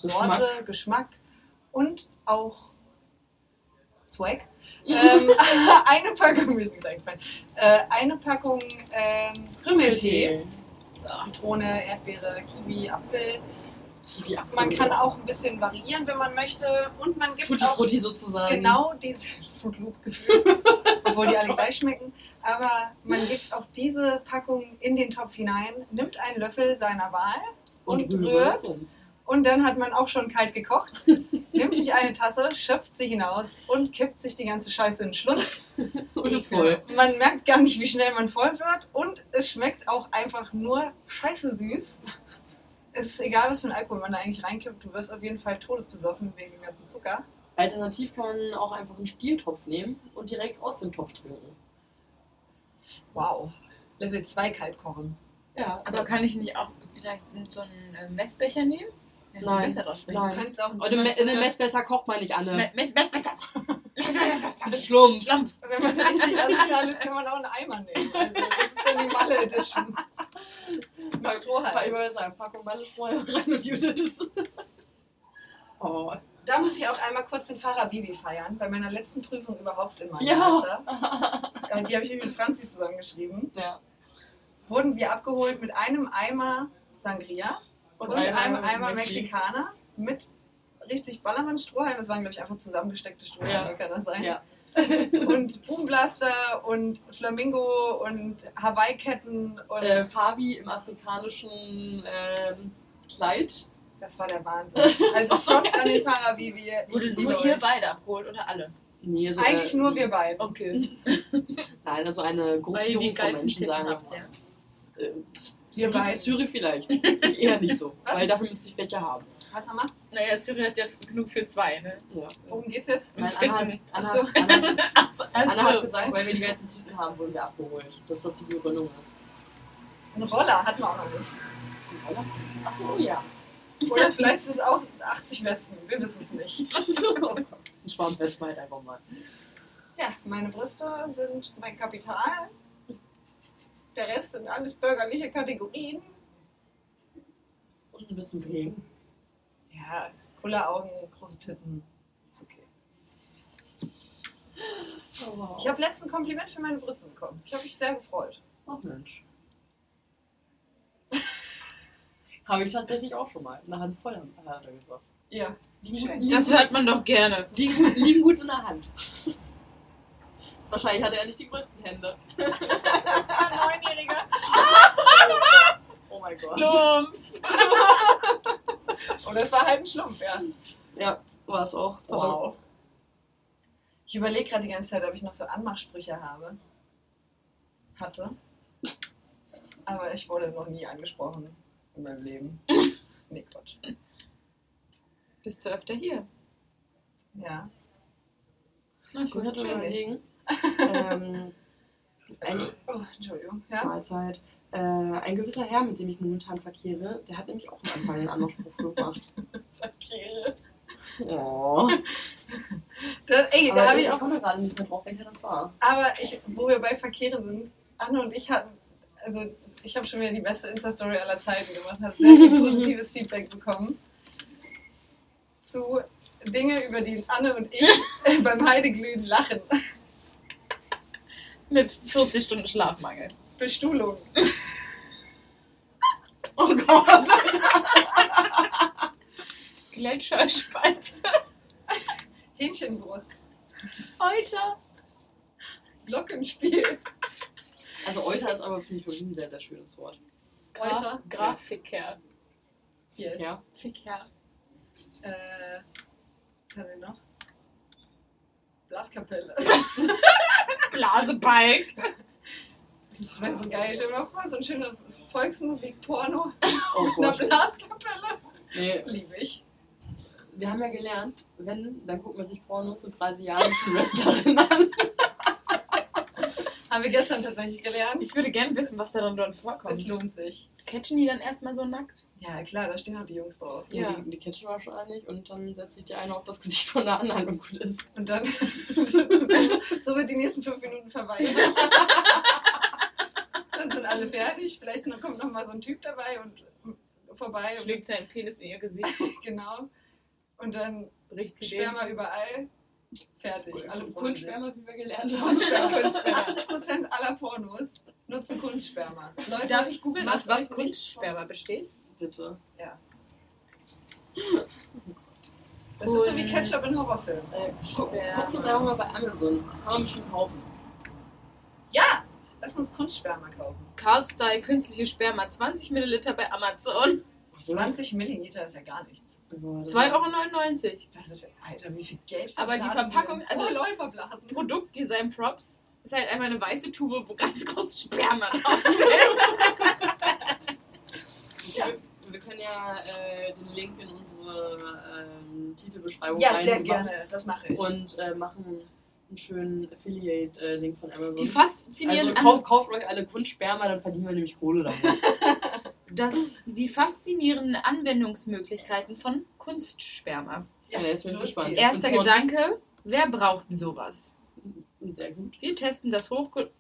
Sorte, Geschmack, und auch Swag ähm, *laughs* eine Packung, mir ist nichts eingefallen, äh, eine Packung ähm, Krümmeltee. Zitrone, Erdbeere, Kiwi, Apfel. Kiwi Apfel. Man kann auch ein bisschen variieren, wenn man möchte. Und man gibt Tutti auch Frutti sozusagen. genau dieses Fruit Loop Gefühl, *laughs* obwohl die alle gleich schmecken. Aber man gibt auch diese Packung in den Topf hinein, nimmt einen Löffel seiner Wahl Und, und rührt. rührt. Und dann hat man auch schon kalt gekocht, *laughs* nimmt sich eine Tasse, schöpft sie hinaus und kippt sich die ganze Scheiße in den Schlund. *laughs* Und ist voll. Man merkt gar nicht, wie schnell man voll wird und es schmeckt auch einfach nur scheiße süß. Es ist egal, was für ein Alkohol man da eigentlich reinkippt, du wirst auf jeden Fall todesbesoffen wegen dem ganzen Zucker. Alternativ kann man auch einfach einen Stieltopf nehmen und direkt aus dem Topf trinken. Wow. Level 2 kalt kochen. Ja, Aber kann ich nicht auch vielleicht so einen äh, Messbecher nehmen? Ja, Nein. Du nein. kannst auch Me- in einem Messbesser kocht man nicht, Anne. Me- Mess, Messbecher. Messbecher. Schlumpf. Schlumpf. *laughs* wenn man richtig asozial ist, kann man auch einen Eimer nehmen. Also, das ist dann die Malle Edition. *laughs* Mit Strohhalm. Ich wollte sagen, Packung Malle Strohhalm *laughs* rein und ist. Oh. Da muss ich auch einmal kurz den Fahrer Bibi feiern, bei meiner letzten Prüfung überhaupt in meinem Ja. Master. Äh, Die habe ich mit Franzi zusammengeschrieben. Ja. Wurden wir abgeholt mit einem Eimer Sangria und, einem Eimer Mexi. Mexikaner mit richtig Ballermann-Strohhalm. Das waren, glaube ich, einfach zusammengesteckte Strohhalme, Ja. kann das sein? Ja. *laughs* Und Boomblaster und Flamingo und Hawaii-Ketten und Äh, Fabi im afrikanischen ähm, Kleid Das war der Wahnsinn. *laughs* Also Props an den Fahrer, wie wir. Wurde nur ihr beide abgeholt oder alle? Nee, also, Eigentlich äh, nur wir beiden. Okay. *laughs* Nein, also eine die von geilsten Menschen sagen. habt, ja. Wir Syri, beide. Syri vielleicht. Ich eher nicht so. Was? Weil dafür müsste ich welche haben. Was haben wir? Naja, Syri hat ja genug für zwei, ne? Ja. Worum geht's jetzt? Nein. Anna, Anna, so. Anna, *laughs* Achso, Anna hat gesagt, weil wir die ganzen Titel haben, wurden wir abgeholt. Dass das die Begründung ist. Ein Roller hatten wir auch noch nicht. Achso, ja. Oder vielleicht ist es auch 80 Wespen. Wir wissen es nicht. *laughs* Ein Schwarm Wespen halt einfach mal. Ja, meine Brüste sind mein Kapital. Der Rest sind alles bürgerliche Kategorien. Und ein bisschen Pegen. Ja, coole Augen, große Titten. Ist okay. Ich habe letztens ein Kompliment für meine Brüste bekommen. Ich habe mich sehr gefreut. Ach Mensch. *laughs* Habe ich tatsächlich auch schon mal. Eine Hand voll hat er gesagt. Ja. Liegen Das liegen, hört man doch gerne. liegen, liegen gut in der Hand. *laughs* Wahrscheinlich hat er nicht die größten Hände. Neunjähriger. Oh mein Gott. Plumpf. Und das war halt ein Schlumpf, ja. Ja, war es auch. Wow. Ich überlege gerade die ganze Zeit, ob ich noch so Anmachsprüche habe. Hatte. Aber ich wurde noch nie angesprochen in meinem Leben. *laughs* Nee, Quatsch. Bist du öfter hier? Ja. Na Ich würde Schön. überlegen. Ähm, eine Oh, Entschuldigung. Ja. Mahlzeit. Äh, ein gewisser Herr, mit dem ich momentan verkehre, der hat nämlich auch am Anfang einen Anmachspruch gemacht. *laughs* Verkehre. Oh. Da, *laughs* ey, da habe ich, ich ich auch. komme gerade nicht mehr drauf, welcher das war. Aber ich, wo wir bei Verkehre sind, Anne und ich hatten, also ich habe schon wieder die beste Insta-Story aller Zeiten gemacht, habe sehr viel *laughs* positives Feedback bekommen zu Dinge, über die Anne und ich beim Heideglühen lachen. Mit 40 Stunden Schlafmangel. Bestuhlung. *laughs* Oh Gott. Gletscherspalte. Hähnchenbrust. Heute. Glockenspiel. Also Euter ist aber, finde ich, wirklich ein sehr, sehr schönes Wort. Graf- Grafiker. Hier ist. Ja. Ficker. Äh, was haben wir noch? Blaskapelle. *laughs* Blasebalg. Das wäre so geil. Stell dir mal vor, so ein schöner Volksmusik-Porno Oh mit einer. Blaskapelle. Nee, Liebe ich. wir haben ja gelernt, wenn, dann guckt man sich Pornos mit 30 Jahren Wrestlerin an. Haben wir gestern tatsächlich gelernt. Ich würde gerne wissen, was da dann dort Es vorkommt. lohnt sich. Catchen die dann erstmal so nackt? Ja, klar, da stehen auch die Jungs drauf. Ja. Die, die catchen wahrscheinlich und dann setzt sich die eine auf das Gesicht von der anderen und gut ist. Und dann *laughs* *laughs* so wird die nächsten fünf Minuten verweilen. *laughs* dann sind alle fertig. Vielleicht noch, kommt noch mal so ein Typ dabei und vorbei. Und, Schlägt seinen Penis in ihr Gesicht, genau. Und dann bricht sie. Sperma überall. Fertig. Alle. Kunstsperma, wie wir gelernt haben. Kunstsperma. 80% aller Pornos nutzen Kunstsperma. Leute, Darf ich googeln, was nicht Kunstsperma besteht? Bitte. Das ist so wie Ketchup in Horrorfilmen. Äh, guck, uns einfach mal bei Amazon. Man bestimmt kaufen. Ja! Lass uns Kunstsperma kaufen. Carl Style künstliche Sperma, 20 Milliliter bei Amazon. 20 Milliliter ist ja gar nichts. 2,99 Euro. Das ist, Alter, wie viel Geld Aber die Verpackung- also- oh. Produktdesign Props ist halt einfach eine weiße Tube, wo ganz groß Sperma draufsteht. *laughs* Ja. Wir, wir können ja äh, den Link in unsere ähm, Titelbeschreibung Ja, sehr gerne. Das mache ich. Und äh, machen einen schönen Affiliate-Link von Amazon. Die faszinierenden, also kauft, kauft euch alle Kunstsperma, dann verdienen wir nämlich Kohle damit. *laughs* *laughs* das, die faszinierenden Anwendungsmöglichkeiten von Kunstsperma. Ja, jetzt bin ich gespannt. Erster Und- Gedanke, wer braucht sowas? Sehr gut. Wir testen das Hochge...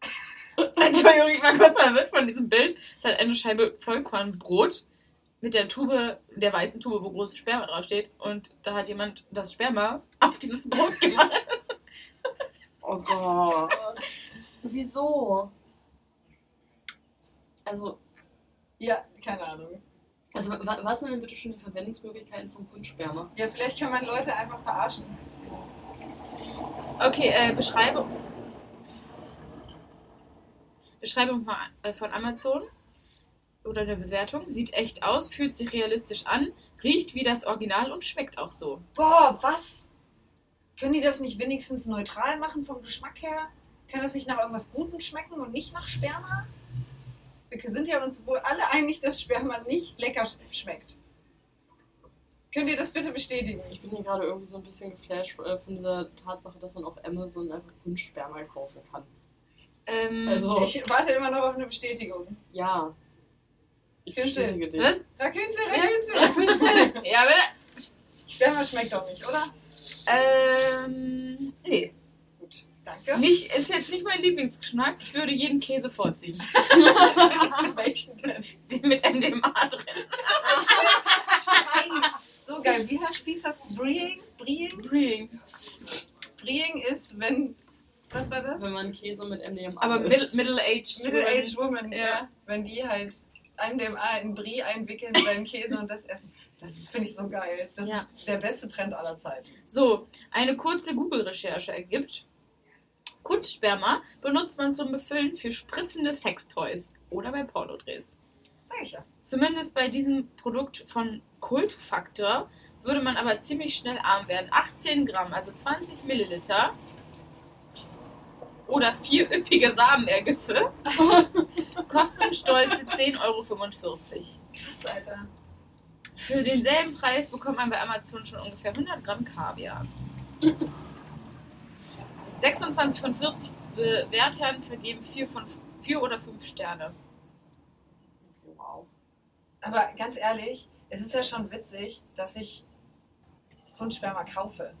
*laughs* Entschuldigung, ich war kurz verwirrt von diesem Bild. Es ist halt eine Scheibe Vollkornbrot mit der Tube, der weißen Tube, wo großes Sperma draufsteht. Und da hat jemand das Sperma auf dieses Brot gemacht. Oh Gott. Wieso? Also, ja, keine Ahnung. also wa- was sind denn bitte schon die Verwendungsmöglichkeiten von Kunstsperma? Ja, vielleicht kann man Leute einfach verarschen. Okay, äh, Beschreibung. Beschreibung von, äh, Amazon. oder eine Bewertung. Sieht echt aus, fühlt sich realistisch an, riecht wie das Original und schmeckt auch so. Boah, was? Können die das nicht wenigstens neutral machen vom Geschmack her? Kann das nicht nach irgendwas Gutem schmecken und nicht nach Sperma? Wir sind ja uns wohl alle einig, dass Sperma nicht lecker sch- schmeckt. Könnt ihr das bitte bestätigen? Ich bin hier gerade irgendwie so ein bisschen geflasht äh, von dieser Tatsache, dass man auf Amazon einfach Wunschsperma kaufen kann. Ähm, Also- Ich warte immer noch auf eine Bestätigung. Ja. Ich Künste. bestätige dich. was? Rakünze, Ja. Rakünze. *laughs* ja, aber Sperma schmeckt doch nicht, oder? ähm, nee. Nicht, ist jetzt nicht mein Lieblingsgeschmack. Ich würde jeden Käse vorziehen. *laughs* Welchen denn? Den mit MDMA drin. So geil. Wie heißt, wie das? Breeing? Breeing? Bring. Breeing ist, wenn. Was war das? Wenn man Käse mit MDMA Aber middle-aged. Middle-aged Woman, Ja. ja. Wenn die halt MDMA in Brie einwickeln, seinen Käse und das essen. Das ist- finde ich so geil. Das Ja. ist der beste Trend aller Zeiten. So, eine kurze Google-Recherche ergibt, Kunstsperma benutzt man zum Befüllen für spritzende Sextoys oder bei Pornodrehs. Sag ich ja. Zumindest bei diesem Produkt von Kultfaktor würde man aber ziemlich schnell arm werden. 18 Gramm, also 20 Milliliter. Oder vier üppige Samenergüsse *laughs* kosten stolze 10,45 Euro. Krass, Alter. Für denselben Preis bekommt man bei Amazon schon ungefähr 100 Gramm Kaviar. *laughs* 26 von 40 Bewertern vergeben 4, von, 4 oder 5 Sterne. Wow. Aber ganz ehrlich, es ist ja schon witzig, dass ich Kunstsperma kaufe.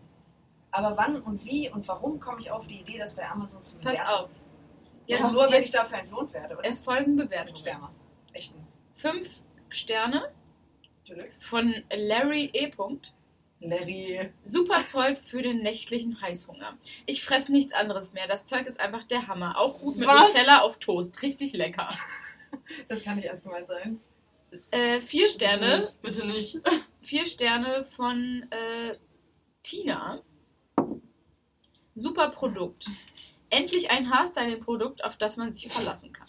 Aber wann und wie und warum komme ich auf die Idee, das bei Amazon zu Pass bewerten? auf. Ja, nur wenn ich dafür entlohnt werde, oder? es folgen Bewertungen. Sperma. Echten. 5 Sterne Deluxe. von Larry E. Punkt. Larry. Super Zeug für den nächtlichen Heißhunger. Ich fress nichts anderes mehr. Das Zeug ist einfach der Hammer. Auch gut mit Was? Nutella auf Toast. Richtig lecker. Das kann nicht ernst gemeint sein. Äh, vier Sterne. Bitte nicht. Bitte nicht. *laughs* Vier Sterne von äh, Tina. Super Produkt. Endlich ein Haarstyling-Produkt, auf das man sich verlassen kann.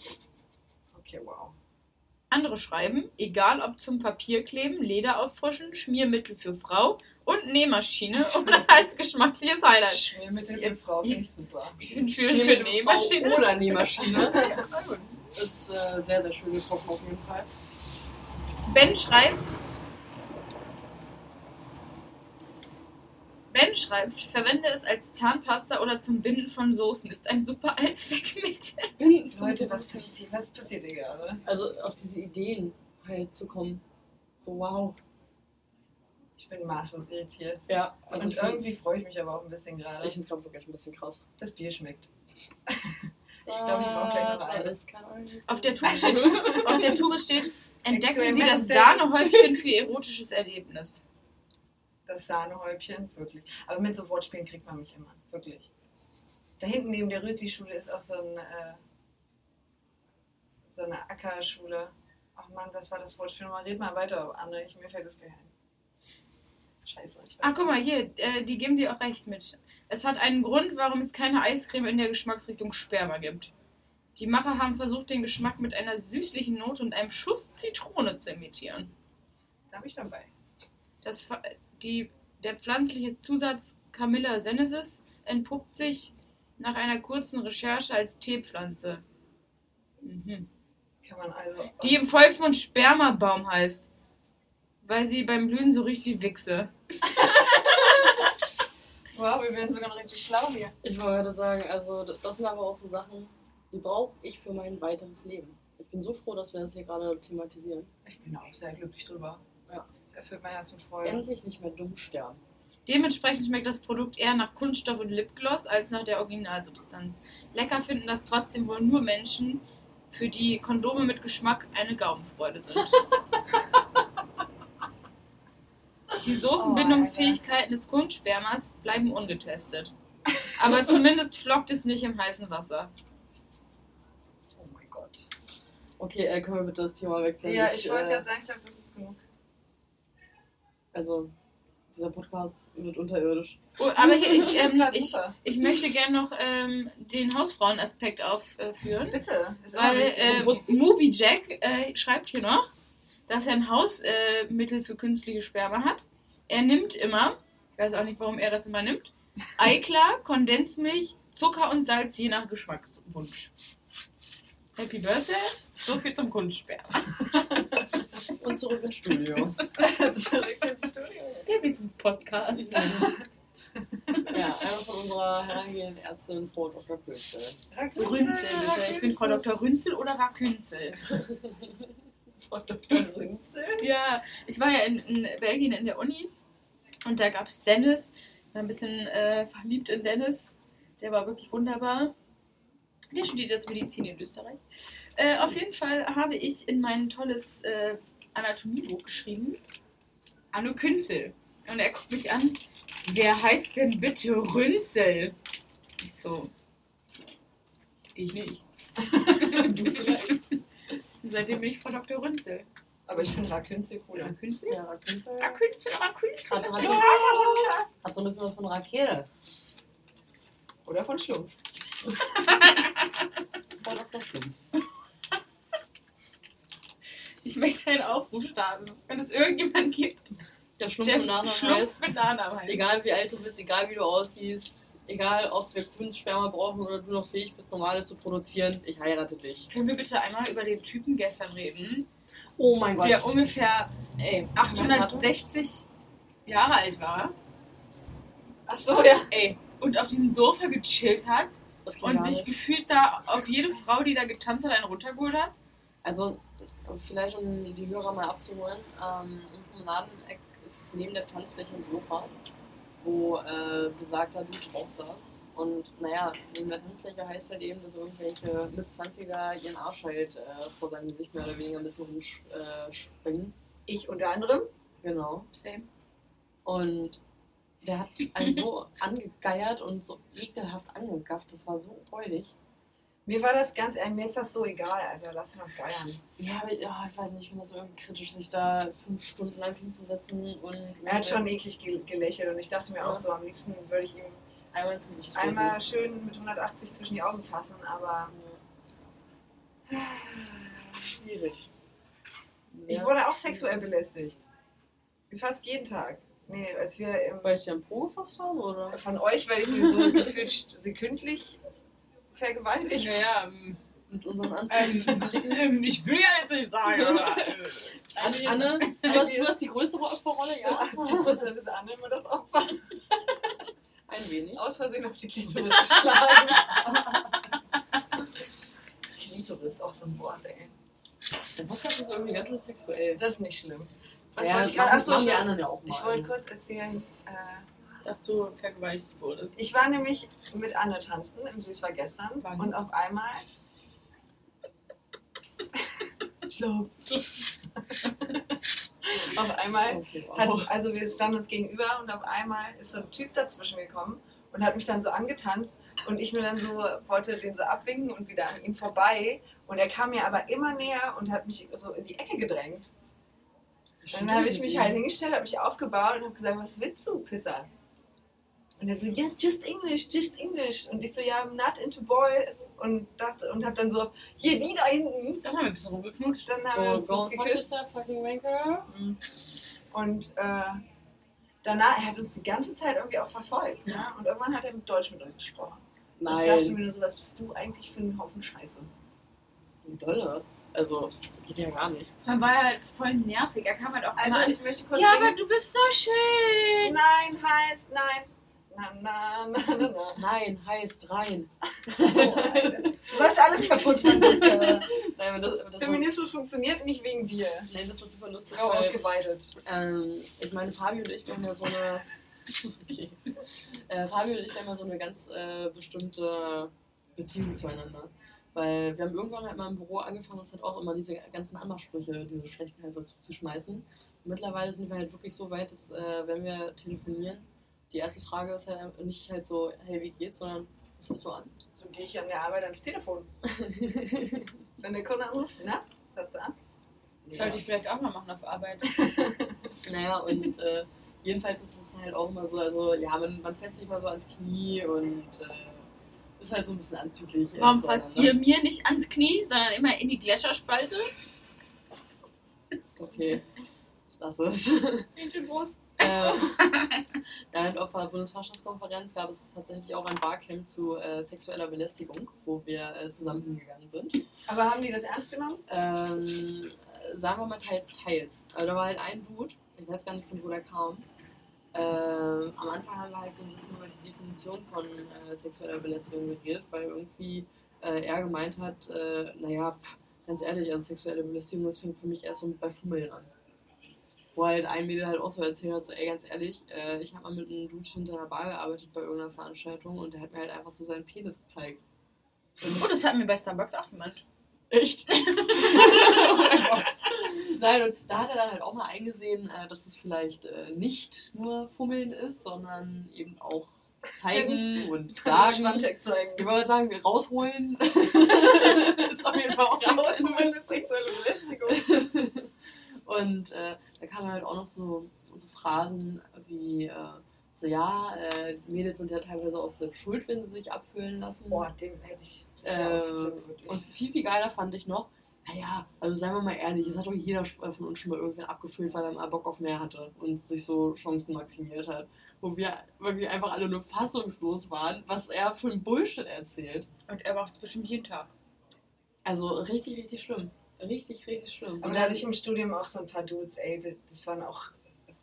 Okay, wow. Andere schreiben, egal ob zum Papierkleben, Leder auffrischen, Schmiermittel für Frau und Nähmaschine oder *laughs* als geschmackliches Highlight. Schmiermittel für Frau finde ich super. Schwierig für Nähmaschine. Oder Nähmaschine. *laughs* ist äh, sehr, sehr schön getroffen auf jeden Fall. Ben schreibt. Ben schreibt, verwende es als Zahnpasta oder zum Binden von Soßen. Ist ein super Allzweckmittel. *laughs* Von Leute, was passiert, was passiert hier gerade? Also auf diese Ideen halt zu kommen. So wow. Ich bin maßlos irritiert. Ja, also und ich finde irgendwie freue ich mich aber auch ein bisschen gerade. es gerade wirklich ein bisschen krass. Das Bier schmeckt. *laughs* Ich glaube, ich brauche gleich noch eine. Alles kann ein- Auf der Tube steht, auf der Tube steht entdecken Sie das. Sahnehäubchen für Ihr erotisches Erlebnis. Das Sahnehäubchen, wirklich. Aber mit so Wortspielen kriegt man mich immer, wirklich. Da hinten neben der Rütli-Schule ist auch so, ein, äh, so eine Ackerschule. Ach Mann, was war das Wortspiel? Mal red mal weiter, Anne. Ich, mir fällt das gleich ein. Scheiße. Ich Ach, guck mal, hier, äh, die geben dir auch recht mit. Es hat einen Grund, warum es keine Eiscreme in der Geschmacksrichtung Sperma gibt. Die Macher haben versucht, den Geschmack mit einer süßlichen Note und einem Schuss Zitrone zu imitieren. Da bin ich dabei. Das, die, der pflanzliche Zusatz Camilla senesis entpuppt sich nach einer kurzen Recherche als Teepflanze. Mhm. Kann man also. Die im Volksmund Spermabaum heißt. Weil sie beim Blühen so riecht wie Wichse. Wow, wir werden sogar noch richtig schlau hier. Ich wollte gerade sagen, also das sind aber auch so Sachen, die brauche ich für mein weiteres Leben. Ich bin so froh, dass wir das hier gerade thematisieren. Ich bin auch sehr glücklich drüber. Ja. Das erfüllt mein Herz mit Freude. Endlich nicht mehr dumm sterben. Dementsprechend schmeckt das Produkt eher nach Kunststoff und Lipgloss als nach der Originalsubstanz. Lecker finden das trotzdem wohl nur Menschen, für die Kondome mit Geschmack eine Gaumenfreude sind. *laughs* Die Soßenbindungsfähigkeiten des Kunstspermas bleiben ungetestet. *laughs* Aber zumindest flockt es nicht im heißen Wasser. Oh mein Gott. Okay, äh, können wir bitte das Thema wechseln? Ja, ich wollte äh, gerade sagen, ich glaube, das ist genug. Also, Dieser Podcast wird unterirdisch. Oh, aber *laughs* hier, ich, ähm, ich, ich möchte gerne noch ähm, den Hausfrauenaspekt aufführen. Bitte. Ist Weil äh. Movie Jack äh, schreibt hier noch, dass er ein Hausmittel äh, für künstliche Sperma hat. Er nimmt immer, ich weiß auch nicht, warum er das immer nimmt, *laughs* Eiklar, Kondensmilch, Zucker und Salz je nach Geschmackswunsch. Happy Birthday, so viel zum Kunstsperma. *laughs* Und zurück ins Studio. Zurück ins Studio. Der Wissenspodcast. ja, einmal *laughs* von unserer herangehenden Ärztin Frau Dr. Kürzel. Rünzel, bitte. Ich bin Frau Dr. Rünzel oder Rakünzel? Frau Dr. Rünzel. Ja, ich war ja in, in Belgien in der Uni und da gab es Dennis. Ich war ein bisschen äh, verliebt in Dennis. Der war wirklich wunderbar. Der studiert jetzt Medizin in Österreich. Äh, auf jeden Fall habe ich in mein tolles äh, Anatomiebuch geschrieben, Anno Künzel. Und er guckt mich an, wer heißt denn bitte Rünzel? Ich so, ich nicht. *laughs* *laughs* du vielleicht. Und seitdem bin ich Frau Dr. Rünzel. Aber ich finde Rakünzel cooler. Rakünzel? Ja, Rakete. Rakünzel, Rakünzel. Hat, so, hat so ein bisschen was von Rakete. Oder von Schlumpf. *laughs* Frau Dr. Schlumpf. Ich möchte einen Aufruf starten. Wenn es irgendjemand gibt, Der Schlumpf der mit Nachnamen Schlumpf heißt. mit Nachnamen heißt. Egal wie alt du bist, egal wie du aussiehst, egal ob wir Kunstsperma brauchen oder du noch fähig bist, Normales zu produzieren, ich heirate dich. Können wir bitte einmal über den Typen gestern reden, Oh mein der ungefähr Ey, 860 Jahre alt war Ach so, ja. ey, und auf diesem Sofa gechillt hat und sich nicht. gefühlt da auf jede Frau, die da getanzt hat, einen runtergeholt hat? Also, vielleicht um die Hörer mal abzuholen, ähm, im Promenadeneck ist neben der Tanzfläche ein Sofa, wo äh, besagter Dude drauf saß. Und naja, neben der Tanzfläche heißt halt eben, dass irgendwelche Mit-20er ihren Arsch halt äh, vor seinem Gesicht mehr oder weniger ein bisschen rumspringen. Ich unter anderem. Genau. Same. Und der hat einen so *laughs* angegeiert und so ekelhaft angegafft. Das war so räudig. Mir war das ganz, äh, mir ist das so egal, Alter. Lass ihn doch geiern. Ja, aber ja, ich weiß nicht, ich finde das so irgendwie kritisch, sich da fünf Stunden lang hinzusetzen und. Er hat schon eklig ge gelächelt und ich dachte mir Ja. auch so, am liebsten würde ich ihm einmal ins Gesicht treten. einmal schön mit 180 zwischen die Augen fassen, aber Schwierig. ich wurde auch sexuell belästigt. Wie fast jeden Tag. Nee, als wir im, Weil ich dir am Po gefasst habe, oder? von euch werde ich sowieso *laughs* gefühlt sekündlich vergewaltigt. Naja, ähm, *laughs* Mit unseren anzüglichen Blicken. *laughs* ähm, ich will ja jetzt nicht sagen, aber. Anne, Anne du, hast, du hast die größere Opferrolle, ja? 80% ist Anne immer das Opfer. *laughs* Ein wenig. Aus Versehen auf die Klitoris geschlagen. Klitoris, auch so ein Wort, ey. Der Podcast ist irgendwie ganz sexuell. Das ist nicht schlimm. Was ja, wollte ich gerade? Achso, ich, anderen ja auch mal. ich wollte kurz erzählen. Äh, Dass du vergewaltigt wurdest. ich war nämlich mit Anne tanzen im Süß war gestern Wann? und auf einmal. *laughs* Schlaf. auf einmal Okay, wow. hat, also wir standen uns gegenüber und auf einmal ist so ein Typ dazwischen gekommen und hat mich dann so angetanzt und ich nur dann so wollte den so abwinken und wieder an ihm vorbei und er kam mir aber immer näher und hat mich so in die Ecke gedrängt. Dann habe ich mich halt hingestellt, habe mich aufgebaut und habe gesagt, was willst du, Pisser? Und er so, ja, just English, just English. Und ich so, ja, I'm not into boys. Und dachte, und hab dann so, hier, die da hinten. Dann haben wir ein bisschen rumgeknutscht. Dann haben wir Go, uns so fuck geküsst. fucking wanker. Und äh, danach, er hat uns die ganze Zeit irgendwie auch verfolgt. Ne? Und irgendwann hat er mit Deutsch mit uns gesprochen. Und ich dachte Nein. mir nur so, was bist du eigentlich für ein Haufen Scheiße? Wie dolle. Also, geht ja gar nicht. Vor allem war er halt voll nervig. Er kam halt auch Also ich möchte kurz Ja, singen. aber du bist so schön. Nein heißt nein. Na, na, na, na, na. Nein, heißt rein. Oh, *laughs* du machst alles kaputt, Franziska. Nein, das, das war, Feminismus funktioniert nicht wegen dir. nein, das war super lustig. Weil- ausgeweitet. Ähm, ich meine, Fabio und ich, wir haben ja so eine. Okay. *laughs* Äh, Fabio und ich haben ja so eine ganz äh, bestimmte Beziehung zueinander. Weil wir haben irgendwann halt mal im Büro angefangen, uns halt auch immer diese ganzen Anmachsprüche, diese schlechten halt so zuzuschmeißen. Und mittlerweile sind wir halt wirklich so weit, dass, äh, wenn wir telefonieren, die erste Frage ist halt nicht halt so, hey, wie geht's, sondern was hast du an? So gehe ich an der Arbeit ans Telefon. *laughs* Wenn der Kunde anruft, na, was hast du an? Das sollte ich vielleicht auch mal machen auf Arbeit. *laughs* Naja, und äh, jedenfalls ist es halt auch immer so, also ja, man, man fässt sich mal so ans Knie und äh, ist halt so ein bisschen anzüglich. Warum fasst ihr mir nicht ans Knie, sondern immer in die Gletscherspalte? Okay, lass es. Mädchenbrust. ähm, ja, halt auf der Bundesvorstandskonferenz gab es tatsächlich auch ein Barcamp zu äh, sexueller Belästigung, wo wir äh, zusammen hingegangen sind. Aber haben die das ernst genommen? Ähm, äh, sagen wir mal teils, teils. Also da war halt ein Dude, ich weiß gar nicht von wo der kam. Ähm, am Anfang haben wir halt so ein bisschen über die Definition von äh, sexueller Belästigung geredet, weil irgendwie äh, er gemeint hat, äh, naja, pff, ganz ehrlich, also sexuelle Belästigung, das fängt für mich erst so mit bei Fummeln an. Wo halt ein Mädel halt auch so erzählt hat, so, ey, ganz ehrlich, äh, ich habe mal mit einem Dude hinter einer Bar gearbeitet bei irgendeiner Veranstaltung und der hat mir halt einfach so seinen Penis gezeigt. Oh, das hat mir bei Starbucks auch jemand. Echt? *laughs* *laughs* oh mein Gott. Nein, und da hat er dann halt auch mal eingesehen, äh, dass es vielleicht äh, nicht nur Fummeln ist, sondern eben auch zeigen und *laughs* sagen. Zeigen. Ich würde sagen, wir rausholen. ist auf jeden Fall auch Rausholen ist sexuelle Belästigung. Und äh, da kamen halt auch noch so, so Phrasen wie, äh, so ja, äh, Mädels sind ja teilweise auch selbst schuld, wenn sie sich abfüllen lassen. Boah, dem hätte ich. ich Äh, und viel, viel geiler fand ich noch, naja, also seien wir mal ehrlich, es hat doch jeder von uns schon mal irgendwann abgefüllt, weil er mal Bock auf mehr hatte und sich so Chancen maximiert hat. Wo wir wirklich einfach alle nur fassungslos waren, was er für ein Bullshit erzählt. Und er macht es bestimmt jeden Tag. Also richtig, richtig schlimm. Richtig, richtig schlimm. Aber da hatte ich im Studium auch so ein paar Dudes, ey, das waren auch,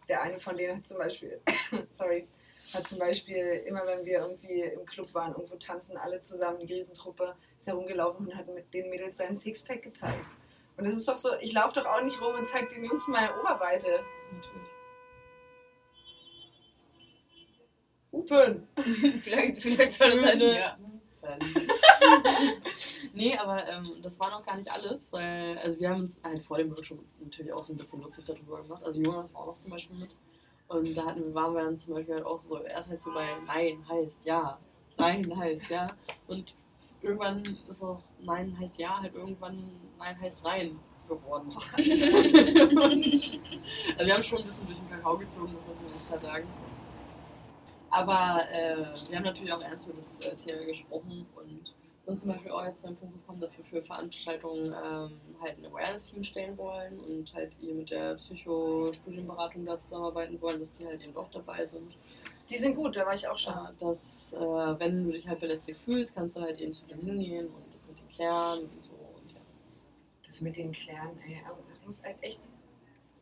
der eine von denen hat zum Beispiel, *coughs* sorry, hat zum Beispiel, immer wenn wir irgendwie im Club waren, irgendwo tanzen alle zusammen, die Riesentruppe ist herumgelaufen und hat mit den Mädels seinen Sixpack gezeigt. Und das ist doch so, ich laufe doch auch nicht rum und zeige den Jungs meine Oberweite. Natürlich. Hupen! *laughs* vielleicht, vielleicht soll das heißen, ja. *laughs* nee, aber ähm, das war noch gar nicht alles, weil, also wir haben uns halt vor dem Workshop natürlich auch so ein bisschen lustig darüber gemacht. Also Jonas war auch noch zum Beispiel mit. Und da hatten wir, waren wir dann zum Beispiel halt auch so, erst halt so bei Nein heißt ja, Nein heißt ja. Und irgendwann ist auch Nein heißt ja, halt irgendwann Nein heißt Nein geworden. *laughs* *laughs* also wir haben schon ein bisschen durch den Kakao gezogen, muss man klar sagen. Aber äh, wir haben natürlich auch ernst über das äh, Thema gesprochen und sind zum Beispiel auch jetzt zu einem Punkt gekommen, dass wir für Veranstaltungen ähm, halt ein Awareness-Team stellen wollen und halt hier mit der Psychostudienberatung da zusammenarbeiten wollen, dass die halt eben doch dabei sind. Die sind gut, da war ich auch schon. Äh, dass, äh, wenn du dich halt belästigt fühlst, kannst du halt eben zu denen hingehen und das mit den klären und so. Und ja. Das mit den Klären, ey, aber du musst halt echt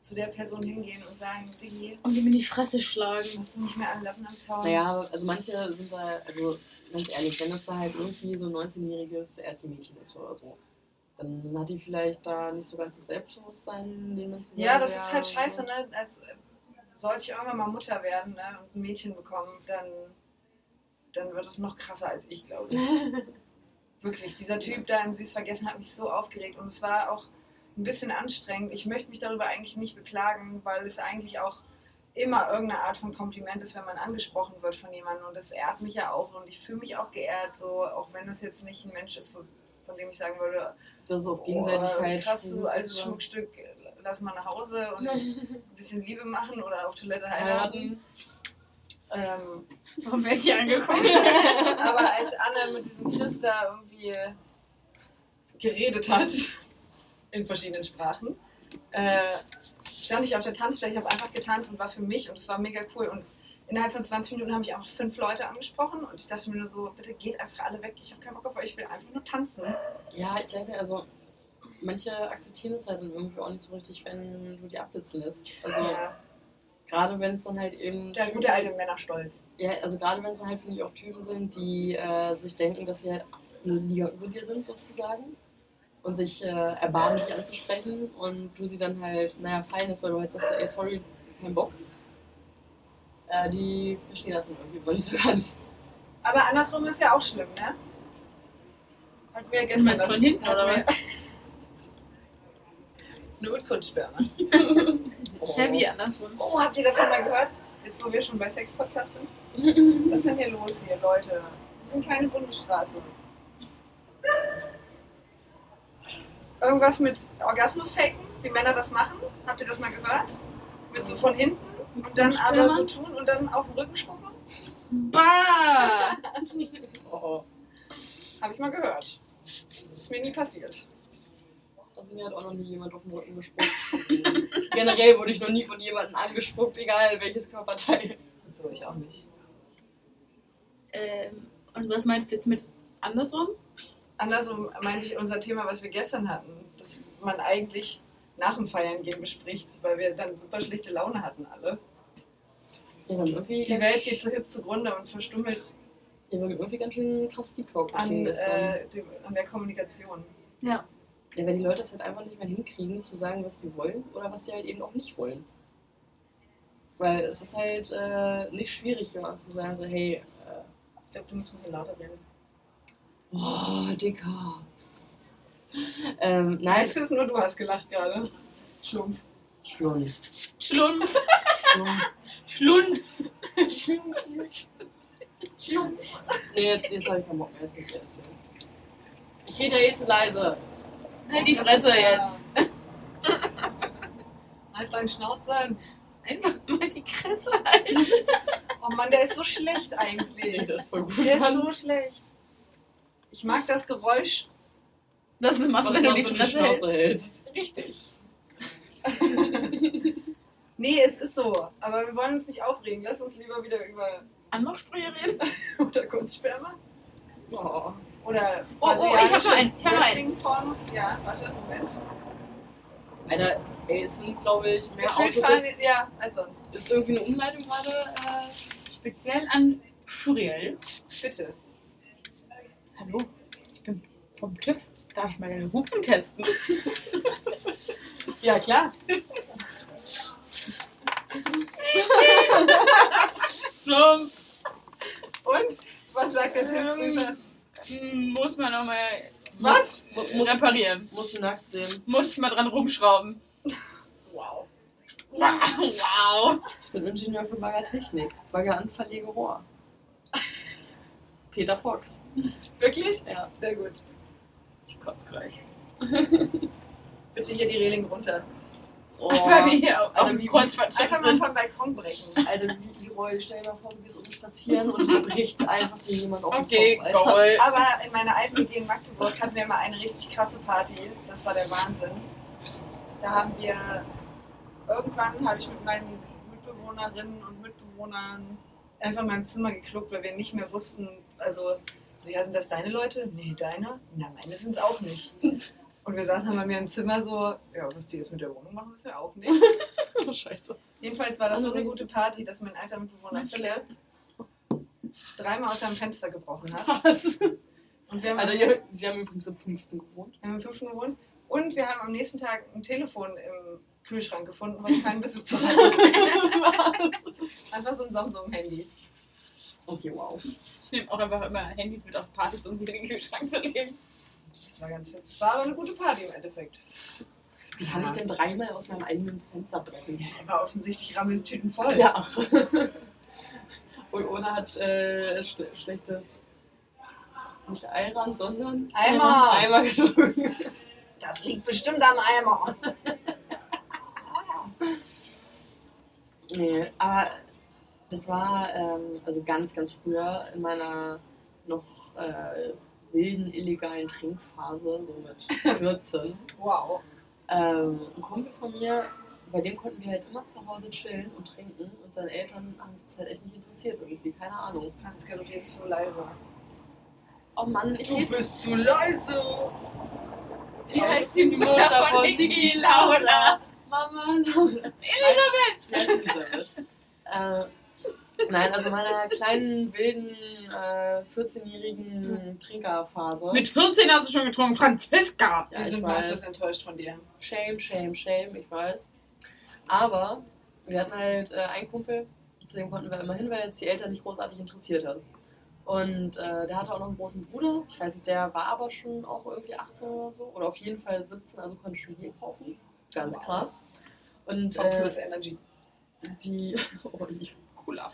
zu der Person hingehen und sagen, Diggi, Und ihm in die Fresse schlagen. hast du nicht mehr alle Lappen am Zaun? Naja, also manche sind da, also ganz ehrlich, wenn das da halt irgendwie so ein 19-jähriges erste Mädchen ist oder so, dann hat die vielleicht da nicht so ganz das Selbstbewusstsein, den man zu Ja, sagen das wäre ist halt scheiße, ne? Also, sollte ich irgendwann mal Mutter werden ne? und ein Mädchen bekommen, dann, dann wird es noch krasser als ich, glaube ich. *laughs* Wirklich, dieser Typ da im Süßvergessen hat mich so aufgeregt und es war auch ein bisschen anstrengend. Ich möchte mich darüber eigentlich nicht beklagen, weil es eigentlich auch immer irgendeine Art von Kompliment ist, wenn man angesprochen wird von jemandem und das ehrt mich ja auch und ich fühle mich auch geehrt, so auch wenn das jetzt nicht ein Mensch ist, von, dem ich sagen würde, Das ist auf oh, Gegenseitigkeit. krass, du als. Schmuckstück, lass mal nach Hause und *laughs* ein bisschen Liebe machen oder auf Toilette heiraten. Ähm, Warum werde ich hier angekommen? *laughs* aber als Anne mit diesem Chris da irgendwie geredet hat, in verschiedenen Sprachen, äh, stand ich auf der Tanzfläche, habe einfach getanzt und war für mich und es war mega cool. Und innerhalb von 20 Minuten habe ich auch fünf Leute angesprochen und ich dachte mir nur so, bitte geht einfach alle weg, ich habe keinen Bock auf euch, ich will einfach nur tanzen. Ja, ich weiß nicht, also manche akzeptieren es halt dann irgendwie auch nicht so richtig, wenn du die abblitzen lässt. Also Ja, gerade wenn es dann halt eben. der gute alte Männerstolz. Ja, also gerade wenn es dann halt, finde ich, auch Typen sind, die äh, sich denken, dass sie halt eine Liga über dir sind, sozusagen. Und sich äh, erbarmen, dich anzusprechen. Und du sie dann halt, naja, fein ist, weil du halt sagst, ey, sorry, kein Bock. Äh, die verstehen das dann irgendwie immer nicht so ganz. Aber andersrum ist ja auch schlimm, ne? Hatten wir ja Du gestern meinst das- von hinten, oder was? *laughs* Nur mit Kunstsperma. *laughs* Ja, wie andersrum. Oh, habt ihr davon mal gehört? Jetzt, wo wir schon bei Sex-Podcast sind? *laughs* Was ist denn hier los hier, Leute? Wir sind keine Bundesstraße. Irgendwas mit Orgasmus faken, wie Männer das machen? Habt ihr das mal gehört? Mit so von hinten Und dann aber so tun und dann auf den Rücken spucken? Bah! *laughs* Oh. Habe ich mal gehört. Ist mir nie passiert. Also mir hat auch noch nie jemand auf den Rücken gespuckt. *laughs* Generell wurde ich noch nie von jemandem angespuckt, egal welches Körperteil. Und so, ich auch nicht. Ähm, und was meinst du jetzt mit andersrum? Andersrum meinte ich unser Thema, was wir gestern hatten, dass man eigentlich nach dem Feiern gehen bespricht, weil wir dann super schlechte Laune hatten alle. Ja, irgendwie, Die Welt geht so hip zugrunde und verstummelt ja, wir haben irgendwie ganz schön krass Deep Talk an, äh, an der Kommunikation. Ja. Ja, weil die Leute es halt einfach nicht mehr hinkriegen, zu sagen, was sie wollen oder was sie halt eben auch nicht wollen. Weil es ist halt äh, nicht schwierig, immer zu sagen, so, hey, äh, Ich glaube, du musst ein bisschen lauter reden. Oh, Dicker. ähm, nein, es nur, du hast gelacht gerade? Schlumpf. Schlumpf. Schlund. Schlunz. Nee, jetzt, jetzt habe ich keinen Bock mehr, jetzt muss ich erzählen. Ich rede ja eh zu leise. Halt die Fresse jetzt. Halt deinen Schnauze. Einfach mal die Kresse halten. Oh Mann, der ist so schlecht eigentlich. das ist voll gut. Der ist so schlecht. Ich mag das Geräusch. Das du machst, Was wenn du die Fresse hältst. Hältst. Richtig. *laughs* nee, es ist so. Aber wir wollen uns nicht aufregen. Lass uns lieber wieder über Anmachsprüche reden? *laughs* Unterkunstsperma Oh. oder Oh, oh, ich hab noch einen, ich hab noch einen. Wrestling-Pornos. Ja, warte, Moment. Alter, ey, es sind, glaube ich, mehr Gefühlt Autos. fahren, Jetzt, ja, als sonst. ist irgendwie eine Umleitung gerade. Äh, Speziell an Schuriel. Bitte. Hallo, ich bin vom TÜV. Darf ich mal deine Hupen testen? Ja, klar. So, Und? Was sagt der Ähm, Tippsüßer? muss man nochmal Was? muss, reparieren. muss nackt sehen. Muss ich mal dran rumschrauben. Wow. Wow. Ich bin Ingenieur für Baggertechnik. Baggeranverlege Rohr. Peter Fox. *laughs* Wirklich? Ja. Sehr gut. Ich kotze gleich. *laughs* Bitte hier die Reling runter. Oh. Einfach wie hier auf, auf dem Kreuzfahrtschiff Einfach mal vom Balkon brechen. Alter, wie, wie Roy, stell dir mal vor, du gehst unten spazieren und hier bricht einfach dir jemand auf den Okay, Kopf, Alter. Aber in meiner alten WG in Magdeburg hatten wir mal eine richtig krasse Party. Das war der Wahnsinn. Da haben wir irgendwann habe ich mit meinen Mitbewohnerinnen und Mitbewohnern einfach in meinem Zimmer gekloppt, weil wir nicht mehr wussten, also so ja, sind das deine Leute? Nee, deine? Na, meine sind es auch nicht. *laughs* Und wir saßen dann bei mir im Zimmer so, ja, was die jetzt mit der Wohnung machen, wissen wir auch nicht. *laughs* Oh, scheiße. Jedenfalls war das so eine gute ist- Party, dass mein alter Mitbewohner Philipp dreimal aus seinem Fenster gebrochen hat. Was? Und wir haben, am ihr, nächsten, sie haben übrigens im fünften gewohnt. wir haben im fünften gewohnt. Und wir haben am nächsten Tag ein Telefon im Kühlschrank gefunden, was keinen Besitzer hat. *laughs* Einfach so ein Samsung-Handy. Okay, wow. Ich nehme auch einfach immer Handys mit auf Partys, um sie in den Kühlschrank zu legen. Das war ganz fit. War aber eine gute Party im Endeffekt. Wie kann ich denn dreimal aus meinem eigenen Fenster brechen? Ja, er war offensichtlich Rammeltüten voll. Ja. ach. *laughs* Und Ona hat äh, schle schlechtes. Nicht Eiran, sondern Eimer. Eimer getrunken. Das liegt bestimmt am Eimer. *laughs* Nee, aber das war ähm, also ganz, ganz früher in meiner noch äh, wilden, illegalen Trinkphase, so mit *laughs* 14. Wow. ähm, ein Kumpel von mir, bei dem konnten wir halt immer zu Hause chillen und trinken und seine Eltern haben es halt echt nicht interessiert irgendwie, keine Ahnung. Franziska, du redest so leise. Oh Mann, ich rede bist zu leise. Wie heißt die Mutter von Niki Laura? Mama Laura. Elisabeth! Sie heißt Elisabeth. *laughs* äh, nein, also meiner kleinen, wilden, äh, 14-jährigen Trinkerphase. Mit 14 hast du schon getrunken, Franziska! ja, wir ich sind meistens enttäuscht von dir. Shame, shame, shame, ich weiß. Aber wir hatten halt äh, einen Kumpel, zu dem konnten wir immer hin, weil jetzt die Eltern nicht großartig interessiert hat. Und äh, der hatte auch noch einen großen Bruder. Ich weiß nicht, der war aber schon auch irgendwie 18 oder so. Oder auf jeden Fall 17, also konnte schon Bier kaufen. Ganz Wow. krass. Und äh, Plus Energy. die. *laughs* Oh. Cool ab.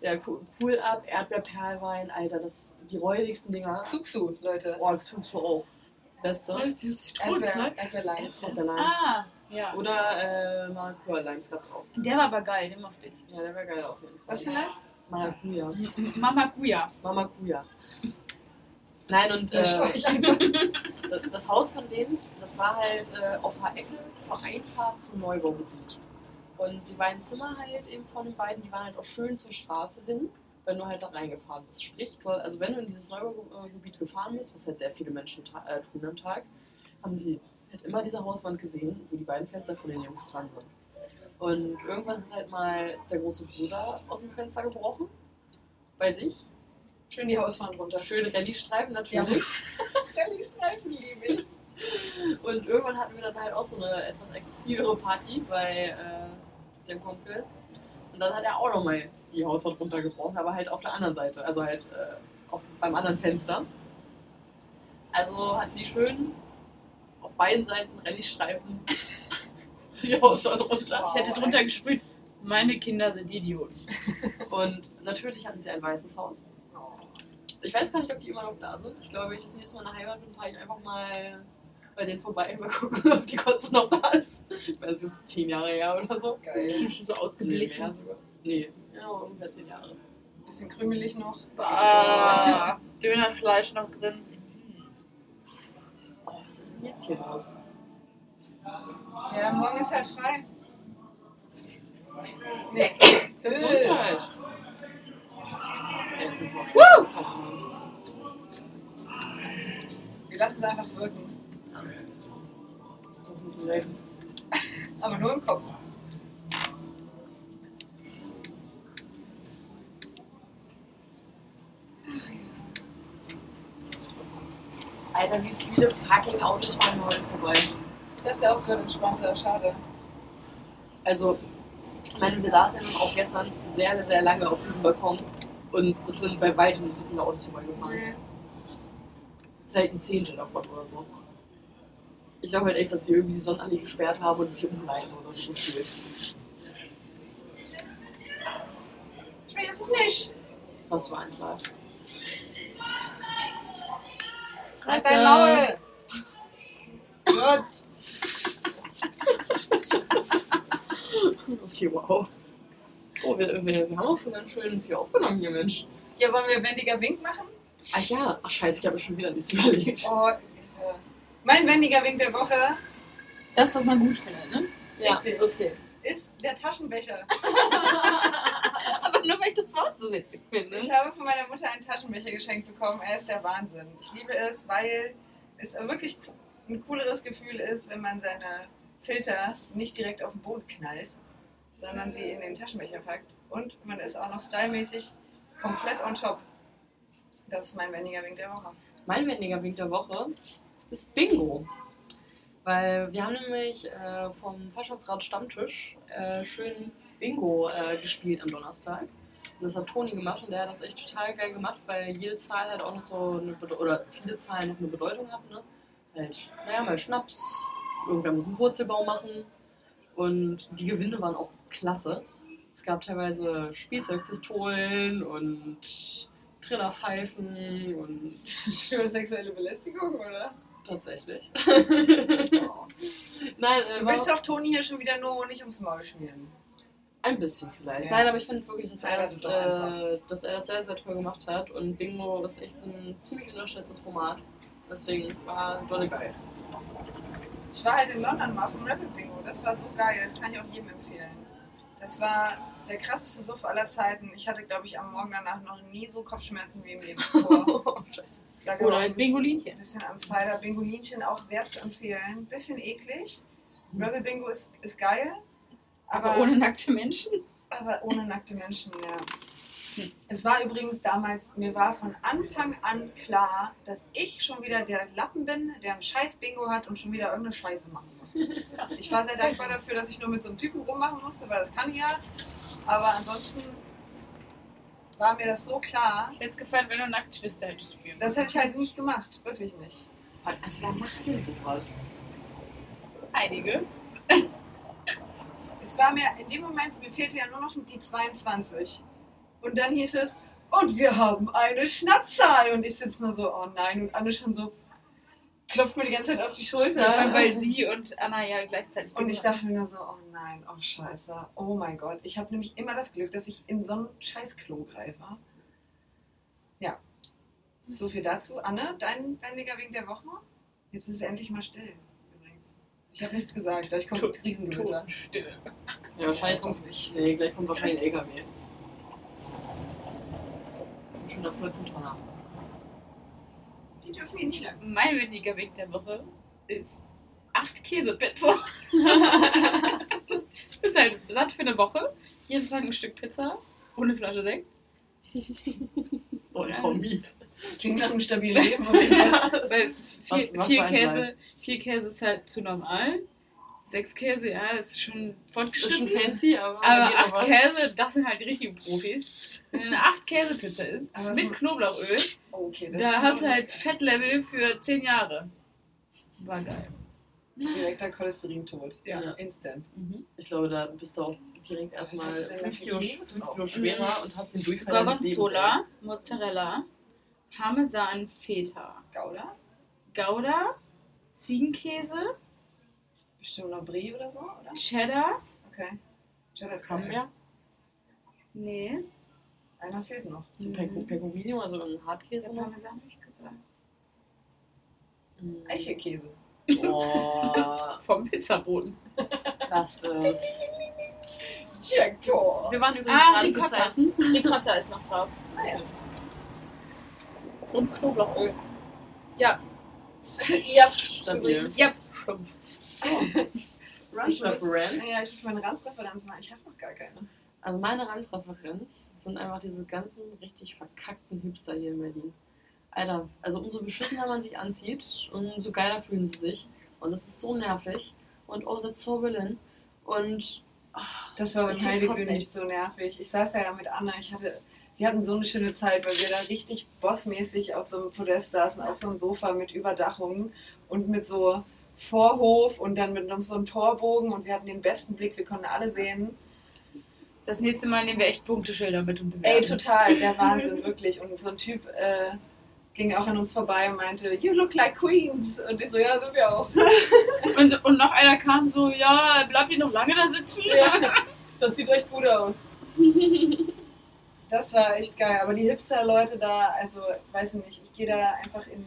ja, cool, cool ab, Erdbeerperlwein, Alter, das, die räudigsten Dinger. Xuxu, Leute. Oh, Xuxu auch. Beste. Was ist dieses Zitronenzeug? Erdbeerleins. Erdbeerleins. Ah, Ja. Oder äh, Maracuja Limes gab's auch. Der war aber geil, den mochte ich. Ja, der war geil auf jeden Fall. Was für ein Eis? Maracuja. M- Mama Guya. Mamacuja. Nein, und äh, *laughs* das Haus von denen, das war halt äh, auf der Ecke zur Einfahrt zum Neubaugebiet. Und die beiden Zimmer halt eben von den beiden, die waren halt auch schön zur Straße hin, wenn du halt da reingefahren bist. Sprich, du, also wenn du in dieses Neubaugebiet gefahren bist, was halt sehr viele Menschen äh, tun am Tag, haben sie halt immer diese Hauswand gesehen, wo die beiden Fenster von den Jungs dran sind. Und irgendwann hat halt mal der große Bruder aus dem Fenster gebrochen, bei sich. Schön die Hauswand runter. Schöne Rallye-Streifen Ja. natürlich. *laughs* Rallye-Streifen liebe ich. Und irgendwann hatten wir dann halt auch so eine etwas exzessivere Party bei äh, dem Kumpel. Und dann hat er auch nochmal die Hauswand runtergebrochen, aber halt auf der anderen Seite, also halt äh, auf, beim anderen Fenster. Also hatten die schön auf beiden Seiten Rallye-Streifen *laughs* die Hauswand runter. Ich hätte drunter gesprüht, meine Kinder sind Idioten. Und natürlich hatten sie ein weißes Haus. Ich weiß gar nicht, ob die immer noch da sind. Ich glaube, wenn ich das nächste Mal in der Heimat bin, fahre ich einfach mal bei denen vorbei mal gucken, ob die Kotze noch da ist. Ich weiß, ist zehn Jahre her oder so. Geil. Bestimmt schon so Nee, ausgeblichen. mehr sogar. Nee, ja, ungefähr zehn Jahre. Bisschen krümelig noch. Ah, Dönerfleisch noch drin. Oh, was ist denn jetzt hier los? Ja, morgen ist halt frei. Nee. Gesundheit! Jetzt müssen wir Woo! Wir lassen es einfach wirken. Das müssen wir *laughs* Aber nur im Kopf. Alter, wie viele fucking Autos fahren heute vorbei? Ich dachte auch, es wird entspannter. Schade. Also, ich meine, wir saßen ja auch gestern sehr, sehr lange auf diesem Balkon und es sind bei weitem nicht so viele Autos vorbeigefahren. Vielleicht ein Zehntel davon oder so. Ich glaube halt echt, dass sie irgendwie die Sonnenallee gesperrt haben und es hier umleiten oder so. Ich weiß es nicht. Was für eins live. Halt dein Maul! Gut. *laughs* Okay, wow. Oh, wir, wir, wir haben auch schon ganz schön viel aufgenommen hier, Mensch. Ja, wollen wir wendiger Wink machen? Ach ja, ach scheiße, ich habe schon wieder nichts überlegt. Oh, Alter. Mein wendiger Wink der Woche Das, was man gut findet, ne? Ja, Richtig. okay. ist der Taschenbecher. *laughs* Aber nur weil ich das Wort so witzig finde. Ich habe von meiner Mutter einen Taschenbecher geschenkt bekommen. Er ist der Wahnsinn. Ich liebe es, weil es wirklich ein cooleres Gefühl ist, wenn man seine Filter nicht direkt auf den Boden knallt, sondern sie in den Taschenbecher packt. Und man ist auch noch stylmäßig komplett on top. Das ist mein wendiger Wink der Woche. Mein wendiger Wink der Woche ist Bingo. Weil wir haben nämlich äh, vom Fachschaftsrat Stammtisch äh, schön Bingo äh, gespielt am Donnerstag. Und das hat Toni gemacht und der hat das echt total geil gemacht, weil jede Zahl halt auch noch so eine Bede oder viele Zahlen noch eine Bedeutung haben. Ne? Halt, naja, mal Schnaps, irgendwer muss einen Purzelbaum machen. Und die Gewinne waren auch klasse. Es gab teilweise Spielzeugpistolen und Trillerpfeifen und *laughs* Für sexuelle Belästigung, oder? Tatsächlich. *laughs* Nein, äh, Du willst doch Toni hier schon wieder nur Honig ums Maul schmieren. ein bisschen vielleicht. Ja. Nein, aber ich finde wirklich, dass er, Teilweise das, äh, dass er das sehr, sehr toll gemacht hat. Und Bingo ist echt ein ziemlich unterschätztes Format. Deswegen war dolle geil. Ich war halt in London mal vom Rebel Bingo. Das war so geil. Das kann ich auch jedem empfehlen. Das war der krasseste Suff aller Zeiten. Ich hatte, glaube ich, am Morgen danach noch nie so Kopfschmerzen wie im Leben zuvor. *laughs* *laughs* Oder ein Bingolinchen. ein bisschen am Cider. Bingolinchen auch sehr zu empfehlen. Bisschen eklig. Rebel Bingo ist, ist geil. Aber, Aber ohne nackte Menschen. aber ohne nackte Menschen, ja. Es war übrigens damals, mir war von Anfang an klar, dass ich schon wieder der Lappen bin, der ein scheiß Bingo hat und schon wieder irgendeine Scheiße machen muss. *laughs* Ich war sehr dankbar dafür, dass ich nur mit so einem Typen rummachen musste, weil das kann ich ja. Aber ansonsten war mir das so klar, es gefallen, wenn du nackt Twister hättest spielen das hätte ich halt nicht gemacht. Wirklich nicht. Also wer macht denn sowas? Einige. Es war mir in dem Moment, mir fehlte ja nur noch die 22. Und dann hieß es, und wir haben eine Schnappzahl. Und ich sitze nur so, oh nein. Und Anne schon so, klopft mir die ganze Zeit auf die Schulter. Allem, weil sie und Anna ja gleichzeitig Und ich dachte mir nur so, oh nein, oh scheiße, oh mein Gott. Ich habe nämlich immer das Glück, dass ich in so ein scheiß Klo greife. Ja. So viel dazu. Anne, dein bändiger Wink der Woche? Jetzt ist es endlich mal still, übrigens. Ich habe nichts gesagt, ich komme mit Riesengewöhner. Stille. Ja, wahrscheinlich kommt nicht. Nee, gleich kommt wahrscheinlich ein LKW. So ein schöner 14-Tonner. Die dürfen ihn nicht lang. Mein wendiger Weg der Woche ist acht Käsepizza. *laughs* ist halt satt für eine Woche. Jeden Tag ein Stück Pizza. Ohne Flasche Sekt. Oh, ein Kombi. Klingt nach einem stabilen Leben. *laughs* Weil Was- vier, was vier, für ein Käse, vier Käse ist halt zu normal. Sechs Käse, ja, ist schon Das ist schon fortgeschritten. fancy, aber. Aber acht was. Käse, das sind halt die richtigen Profis. Wenn eine acht Käsepizza ist, Aber mit so- Knoblauchöl, Oh, okay, da hast du halt Fettlevel für zehn Jahre. War geil. Direkter Cholesterintod. Ja. Instant. Mhm. Ich glaube, da bist du auch direkt erstmal hast du denn da 5 für Kilo, Kilo schwerer und hast den Durchfall Gorgonzola, Mozzarella, Parmesan, Feta, Gouda? Gouda, Ziegenkäse, Bestimmt noch Brie oder so, oder? Cheddar. Okay. Cheddar ist mehr? Nee, Einer fehlt noch. So Peco- Pecorino, also ein Hartkäse der noch. Parmesan ich gesagt. Mhm. Eichelkäse. Oh, *laughs* Vom Pizzaboden. lasst es. Jackpot. Wir waren übrigens Ah, gerade Ricotta. Pizza essen. Ricotta ist noch drauf. Ah, ja. Und Knoblauchöl. Ja, *laughs* ja. Stabil. ja, stumpf. *laughs* Ich Referenz. Ja, ich muss meine Ranzreferenz machen. Ich habe noch gar keine. Also meine Ranzreferenz sind einfach diese ganzen richtig verkackten Hipster hier in Berlin. Alter, also umso beschissener man sich anzieht, umso geiler fühlen sie sich. Und das ist so nervig. Und oh, that's so Berlin. Und ach, Das war Heideglühen kotzen. nicht so nervig. Ich saß ja mit Anna. Ich hatte, wir hatten so eine schöne Zeit, weil wir da richtig bossmäßig auf so einem Podest saßen, auf so einem Sofa mit Überdachung und mit so Vorhof und dann mit so einem Torbogen und wir hatten den besten Blick. Wir konnten alle sehen. Das nächste Mal nehmen wir echt Punkteschilder mit und Ey, bewerten. total, der Wahnsinn, *laughs* wirklich. Und so ein Typ äh, ging auch an uns vorbei und meinte, you look like Queens. Und ich so, ja, sind wir auch. *laughs* Und, so- und noch einer kam so, ja, bleibt ihr noch lange da sitzen? Ja, das sieht echt gut aus. Das war echt geil. Aber die Hipster-Leute da, also, weiß ich nicht, ich gehe da einfach in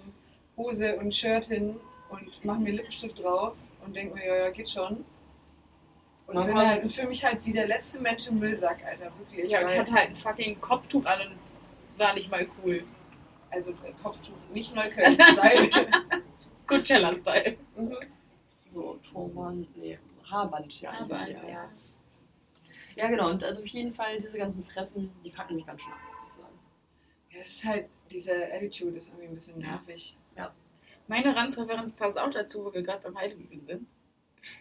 Hose und Shirt hin und mache mir Lippenstift drauf und denke mir, ja, ja, geht schon. Und bin kann- halt, fühle mich halt wie der letzte Mensch im Müllsack, Alter, wirklich. Ja, und ich hatte halt ein fucking Kopftuch an und war nicht mal cool. also äh, Kopftuch, nicht Neukölln-Style. *laughs* Coachella-Style. Mhm. so Turban, nee, Haarband ja. Aber, ja. ja. ja, genau. Und also auf jeden Fall diese ganzen Fressen, die fucken mich ganz schön ab, muss ich sagen. Ja, es ist halt, diese Attitude ist irgendwie ein bisschen nervig. Meine Ranzreferenz passt auch dazu, wo wir gerade beim Heideglühen sind.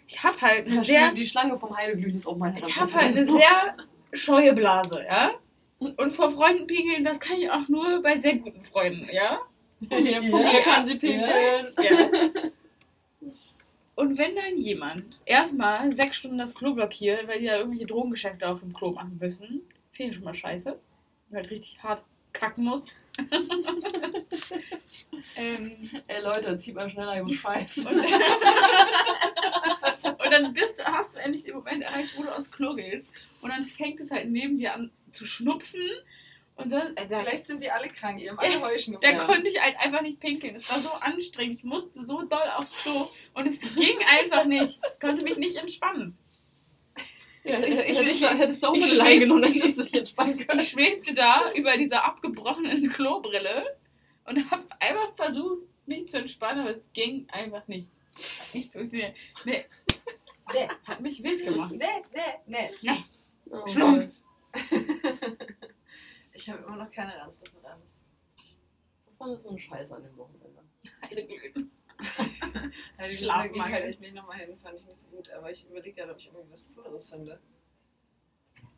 Ich habe halt eine Ja, sehr, die Schlange vom Heideglühen ist auch meine ich habe halt eine sehr scheue Blase, ja? Und vor Freunden pinkeln, das kann ich auch nur bei sehr guten Freunden, ja? Ja, von mir kann sie pinkeln. Ja. Und wenn dann jemand erstmal sechs Stunden das Klo blockiert, weil die da irgendwelche Drogengeschäfte auf dem Klo machen müssen, finde ich schon mal scheiße. Und halt richtig hart kacken muss. Ähm, Ey Leute, zieht mal schneller über Scheiß. und, und dann bist, hast du endlich den Moment erreicht, wo du aufs Klo gehst. Und dann fängt es halt neben dir an zu schnupfen. Und dann, äh, Vielleicht sind die alle krank, ihr habt alle Heuschnupfen. da konnte ich halt einfach nicht pinkeln. Es war so anstrengend. Ich musste so doll aufs Klo. Und es *laughs* ging einfach nicht. Ich konnte mich nicht entspannen. Ich- ich- ich- du- hättest du auch ich mal allein genommen, dann ich- hättest du dich entspannen können. Ich schwebte da über dieser abgebrochenen *laughs* Klobrille und habe einfach versucht, mich zu entspannen, aber es ging einfach nicht. Hat Nicht funktioniert. Nee. Nee, hat mich wild gemacht. Nee, nee, nee. Nee. Oh Schlumpf. *laughs* Ich habe immer noch keine Ranzreferenz. Was war das für ein Scheiß an dem Wochenende? Heideglühen. Also, da Schlafmangel. ich halt echt nicht nochmal hin, fand ich nicht so gut. Aber ich überlege gerade, ob ich irgendwie was Cooleres finde.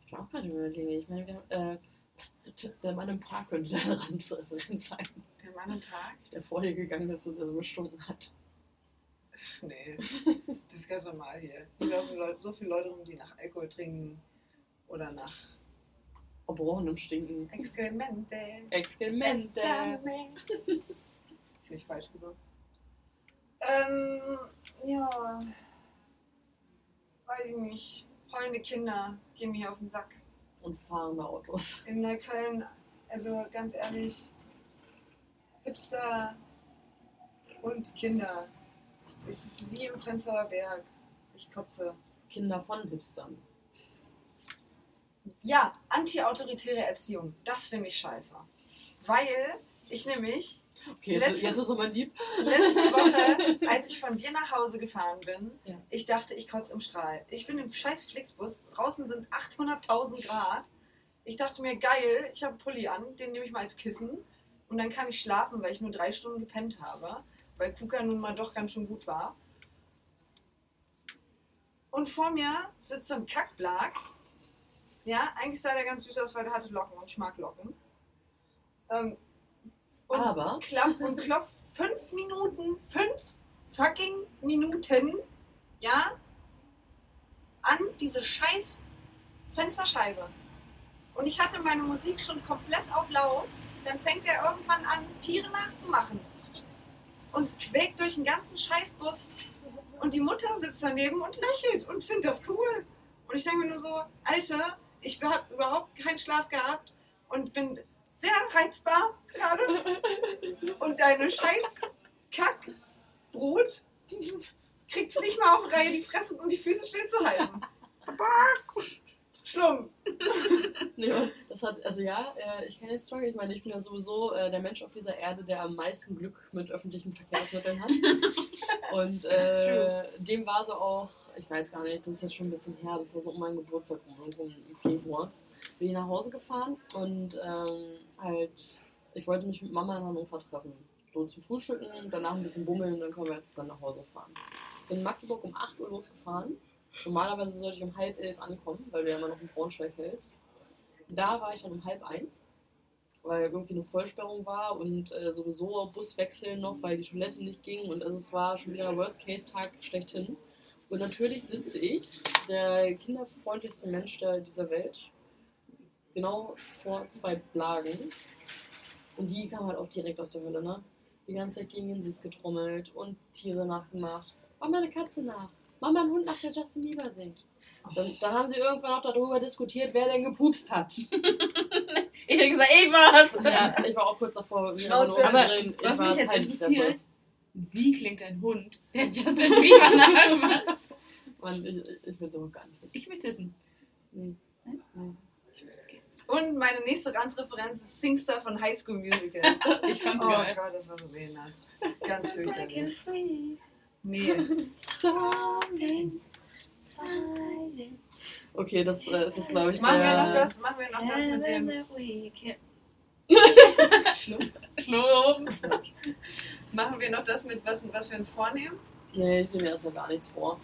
Ich war auch gerade überlegen. Ich meine, wir haben, äh, der Mann im Park könnte deine Ranzreferenz sein, Der Mann am Tag? der vor dir gegangen ist und der so gestunken hat. Ach nee, das ist ganz normal hier. Hier laufen Leute, so viele Leute rum, die nach Alkohol trinken oder nach Verbrochenem Stinken. Exkremente. Exkremente. Finde ich falsch gesagt. Ähm, ja. Weiß ich nicht. Heulende Kinder gehen mir auf den Sack. Und fahrende Autos. In Neukölln, also ganz ehrlich, Hipster und Kinder. Es ist wie im Prenzlauer Berg. Ich kotze. Kinder von Hipstern. Ja, anti-autoritäre Erziehung. Das finde ich scheiße. Weil ich nämlich Okay, jetzt, Letzte- jetzt ist nochmal lieb. letzte Woche, *laughs* als ich von dir nach Hause gefahren bin, Ja. ich dachte, ich kotze im Strahl. Ich bin im scheiß Flixbus, draußen sind 800.000 Grad. Ich dachte mir, geil, ich habe einen Pulli an, den nehme ich mal als Kissen und dann kann ich schlafen, weil ich nur drei Stunden gepennt habe, weil Kuka nun mal doch ganz schön gut war. Und vor mir sitzt so ein Kackblag. Ja, eigentlich sah der ganz süß aus, weil der hatte Locken und ich mag Locken. Ähm, und Aber klappt und klopft fünf Minuten, fünf fucking Minuten, ja, an diese scheiß Fensterscheibe. Und ich hatte meine Musik schon komplett auf laut. Dann fängt er irgendwann an, Tiere nachzumachen. Und quäkt durch den ganzen Scheißbus. Und die Mutter sitzt daneben und lächelt und findet das cool. Und ich denke mir nur so, Alter, ich habe überhaupt keinen Schlaf gehabt und bin sehr reizbar gerade. Und deine scheiß Kackbrut kriegt es nicht mal auf Reihe, die Fresse und die Füße stillzuhalten. Schlumpf. Nee, das hat, also ja, äh, ich kenne die Story. Ich meine, ich bin ja sowieso äh, der Mensch auf dieser Erde, der am meisten Glück mit öffentlichen Verkehrsmitteln hat. Und *laughs* äh, dem war so auch, ich weiß gar nicht, das ist jetzt schon ein bisschen her, das war so um meinen Geburtstag rum, irgendwo im Februar. Bin ich nach Hause gefahren und ähm, halt, ich wollte mich mit Mama in Hannover treffen. So zum Frühstücken, danach ein bisschen bummeln, dann können wir jetzt dann nach Hause fahren. Bin in Magdeburg um 8 Uhr losgefahren. Normalerweise sollte ich um halb elf ankommen, weil du ja immer noch in Braunschweig hältst. Da war ich dann um halb eins, weil irgendwie eine Vollsperrung war und äh, sowieso Buswechseln noch, weil die Toilette nicht ging und also es war schon wieder Worst-Case-Tag schlechthin. Und natürlich sitze ich, der kinderfreundlichste Mensch der, dieser Welt, genau vor zwei Blagen. Und die kamen halt auch direkt aus der Hölle, ne? Die ganze Zeit gegen den Sitz getrommelt und Tiere nachgemacht. Mach mal eine Katze nach. Mach mal einen Hund nach, der Justin Bieber singt. Dann, dann haben sie irgendwann auch darüber diskutiert, wer denn gepupst hat. *laughs* Ich hätte gesagt, ich war's. Ja, ich war auch kurz davor. Schnauze. aber drin, was mich jetzt halt interessiert, wie klingt ein Hund, der *laughs* Justin Bieber nachmacht? Mann, ich, ich will so gar nicht wissen. Ich will's wissen. Nee. Nee. Und meine nächste Ganzreferenz ist Singstar von High School Musical. *laughs* Ich fand's Oh geil. Gott, das war so behindert. Ganz fürchterlich. Nee. *laughs* Okay, das äh, ist, glaube ich, Machen wir noch das, machen wir noch das mit dem *laughs* Schlumpf. Machen wir noch das mit, was, was wir uns vornehmen? Nee, ich nehme mir erstmal gar nichts vor.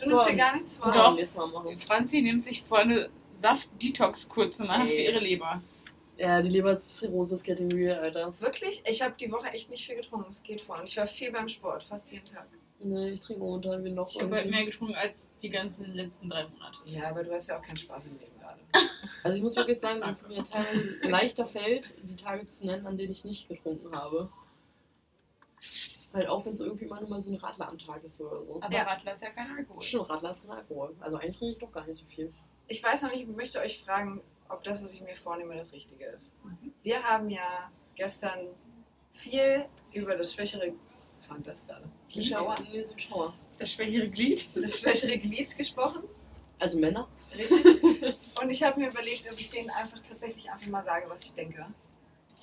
Du nimmst dir gar nichts vor. Doch. Nächstes Mal machen. Franzi nimmt sich vor, eine Saft-Detox-Kur zu machen für Ey. ihre Leber. Ja, die Leberzirrhose ist getting real, Alter. Wirklich? Ich habe die Woche echt nicht viel getrunken. Es geht vor. Und ich war viel beim Sport, fast jeden Tag. Nee, ich trinke momentan wie noch. Ich habe halt mehr getrunken als die ganzen letzten drei Monate. Ja, aber du hast ja auch keinen Spaß im Leben gerade. *laughs* Also ich muss wirklich sagen, dass es mir teilweise leichter fällt, die Tage zu nennen, an denen ich nicht getrunken habe. Halt auch wenn es irgendwie mal nur mal so ein Radler am Tag ist oder so. Aber Ja. Radler ist ja kein Alkohol. Schon Radler ist kein Alkohol. Also eigentlich trinke ich doch gar nicht so viel. Ich weiß noch nicht, ich möchte euch fragen, ob das, was ich mir vornehme, das Richtige ist. Wir haben ja gestern viel über das schwächere. Was war das gerade? Die Schauer? Schauer. Das schwächere Glied. Das schwächere Glied gesprochen. Also Männer? Richtig. *laughs* Und ich habe mir überlegt, ob ich denen einfach tatsächlich einfach mal sage, was ich denke.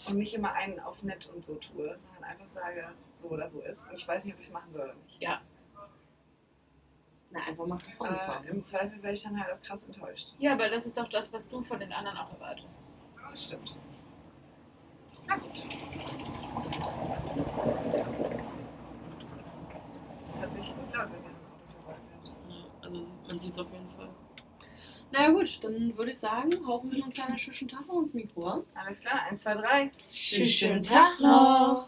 Und nicht immer einen auf nett und so tue, sondern einfach sage, so oder so ist. Und ich weiß nicht, ob ich es machen soll oder nicht. Ja. Na, einfach mal Pommes Äh. Im Zweifel werde ich dann halt auch krass enttäuscht. Ja, aber das ist doch das, was du von den anderen auch erwartest. Das stimmt. Na gut. Das ist tatsächlich gut laut, wenn hier so ein Auto vorbei fährt. Ja, also man sieht es auf jeden Fall. Na ja, gut, dann würde ich sagen, hauchen wir so ein kleiner Schischen Tag ins Mikro. Alles klar, 1, 2, 3. Schönen Tag noch.